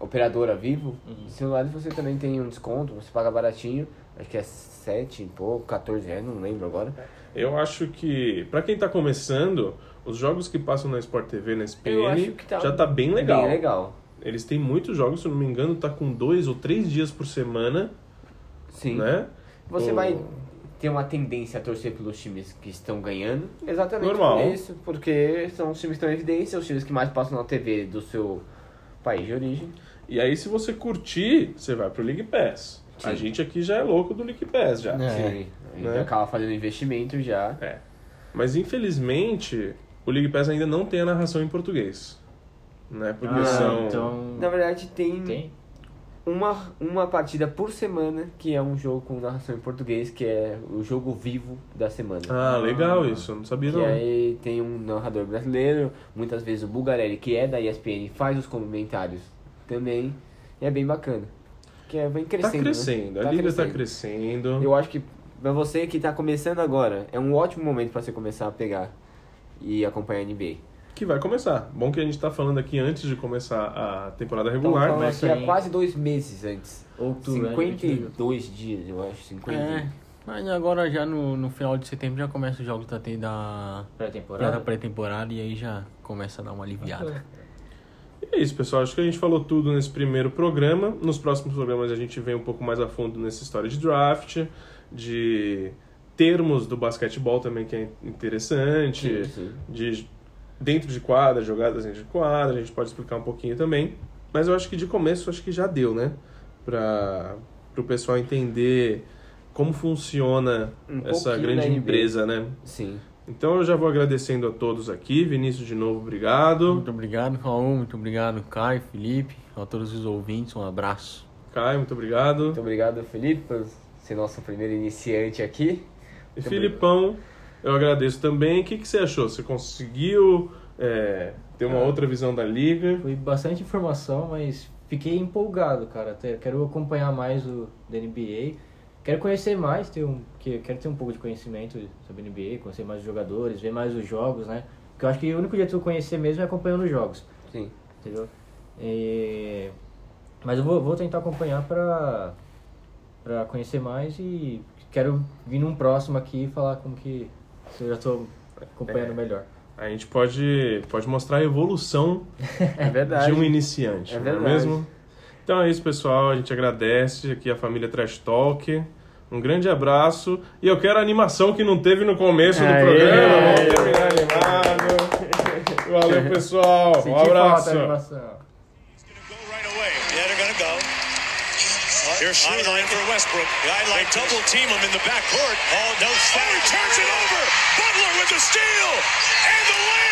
operadora vivo, Uhum. do celular você também tem um desconto, você paga baratinho, acho que é 7 e pouco, 14 reais, não lembro agora. Eu acho que, pra quem tá começando, os jogos que passam na Sport TV, na SPN, tá já tá bem legal. Bem legal. Eles têm muitos jogos, se eu não me engano, tá com dois ou três dias por semana, Sim. né? Você O- vai ter uma tendência a torcer pelos times que estão ganhando. Exatamente Normal. por isso, porque são os times que estão em evidência, os times que mais passam na TV do seu país de origem. E aí, se você curtir, você vai pro League Pass. A Sim. gente aqui já é louco do League Pass, já. É. Sim. A gente Né? acaba fazendo investimento já. É. Mas infelizmente, o League Pass ainda não tem a narração em português. Né? Porque Ah, são. então. Na verdade, tem, Tem? Uma, uma partida por semana que é um jogo com narração em português, que é o jogo vivo da semana. Ah, legal isso, eu não sabia Que não. aí tem um narrador brasileiro, muitas vezes o Bugarelli, que é da ESPN, faz os comentários também. E é bem bacana. Que é, vem Tá crescendo. né? crescendo, a Tá liga crescendo. tá crescendo. Eu acho que Pra você que tá começando agora, é um ótimo momento pra você começar a pegar e acompanhar a NBA. Que vai começar. Bom que a gente tá falando aqui antes de começar a temporada Estamos regular. falando começa aqui há quase dois meses antes. Outubro, né? 52 dias, eu acho. 50 É, mas agora já no, no final de setembro já começa os jogos da, da, da Pré-temporada. pré-temporada e aí já começa a dar uma aliviada. E é isso, pessoal. Acho que a gente falou tudo nesse primeiro programa. Nos próximos programas a gente vem um pouco mais a fundo nessa história de draft, de termos do basquetebol também, que é interessante, Sim, sim. de dentro de quadra, jogadas dentro de quadra, a gente pode explicar um pouquinho também. Mas eu acho que de começo acho que já deu, né? Para o pessoal entender como funciona Um essa grande empresa, né? Sim. Então eu já vou agradecendo a todos aqui. Vinícius, de novo, obrigado. Muito obrigado, Raul. Muito obrigado, Caio, Felipe, a todos os ouvintes. Um abraço. Caio, muito obrigado. Muito obrigado, Felipe, por ser nosso primeiro iniciante aqui. E Filipão, eu agradeço também. O que, que você achou? Você conseguiu é, ter uma outra visão da liga? Foi bastante informação, mas fiquei empolgado, cara. Até quero acompanhar mais o da NBA. Quero conhecer mais, ter um, que, quero ter um pouco de conhecimento sobre a NBA, conhecer mais os jogadores, ver mais os jogos, né? Porque eu acho que o único jeito de eu conhecer mesmo é acompanhando os jogos, Sim. entendeu? E- Mas eu vou, vou tentar acompanhar pra, pra conhecer mais e quero vir num próximo aqui e falar como que se eu já tô acompanhando melhor. A gente pode, pode mostrar a evolução É verdade. de um iniciante, É não é verdade. mesmo? Então é isso, pessoal. A gente agradece aqui a família Trash Talk. Um grande abraço. E eu quero a animação que não teve no começo do Aê! programa. Vamos terminar animado. Valeu, pessoal. Um Senti falta abraço. Here's Schneiderlin for Westbrook. Guy like double team him in the backcourt. Oh, no. Oh, he turns it over. Butler with the steal and the layup.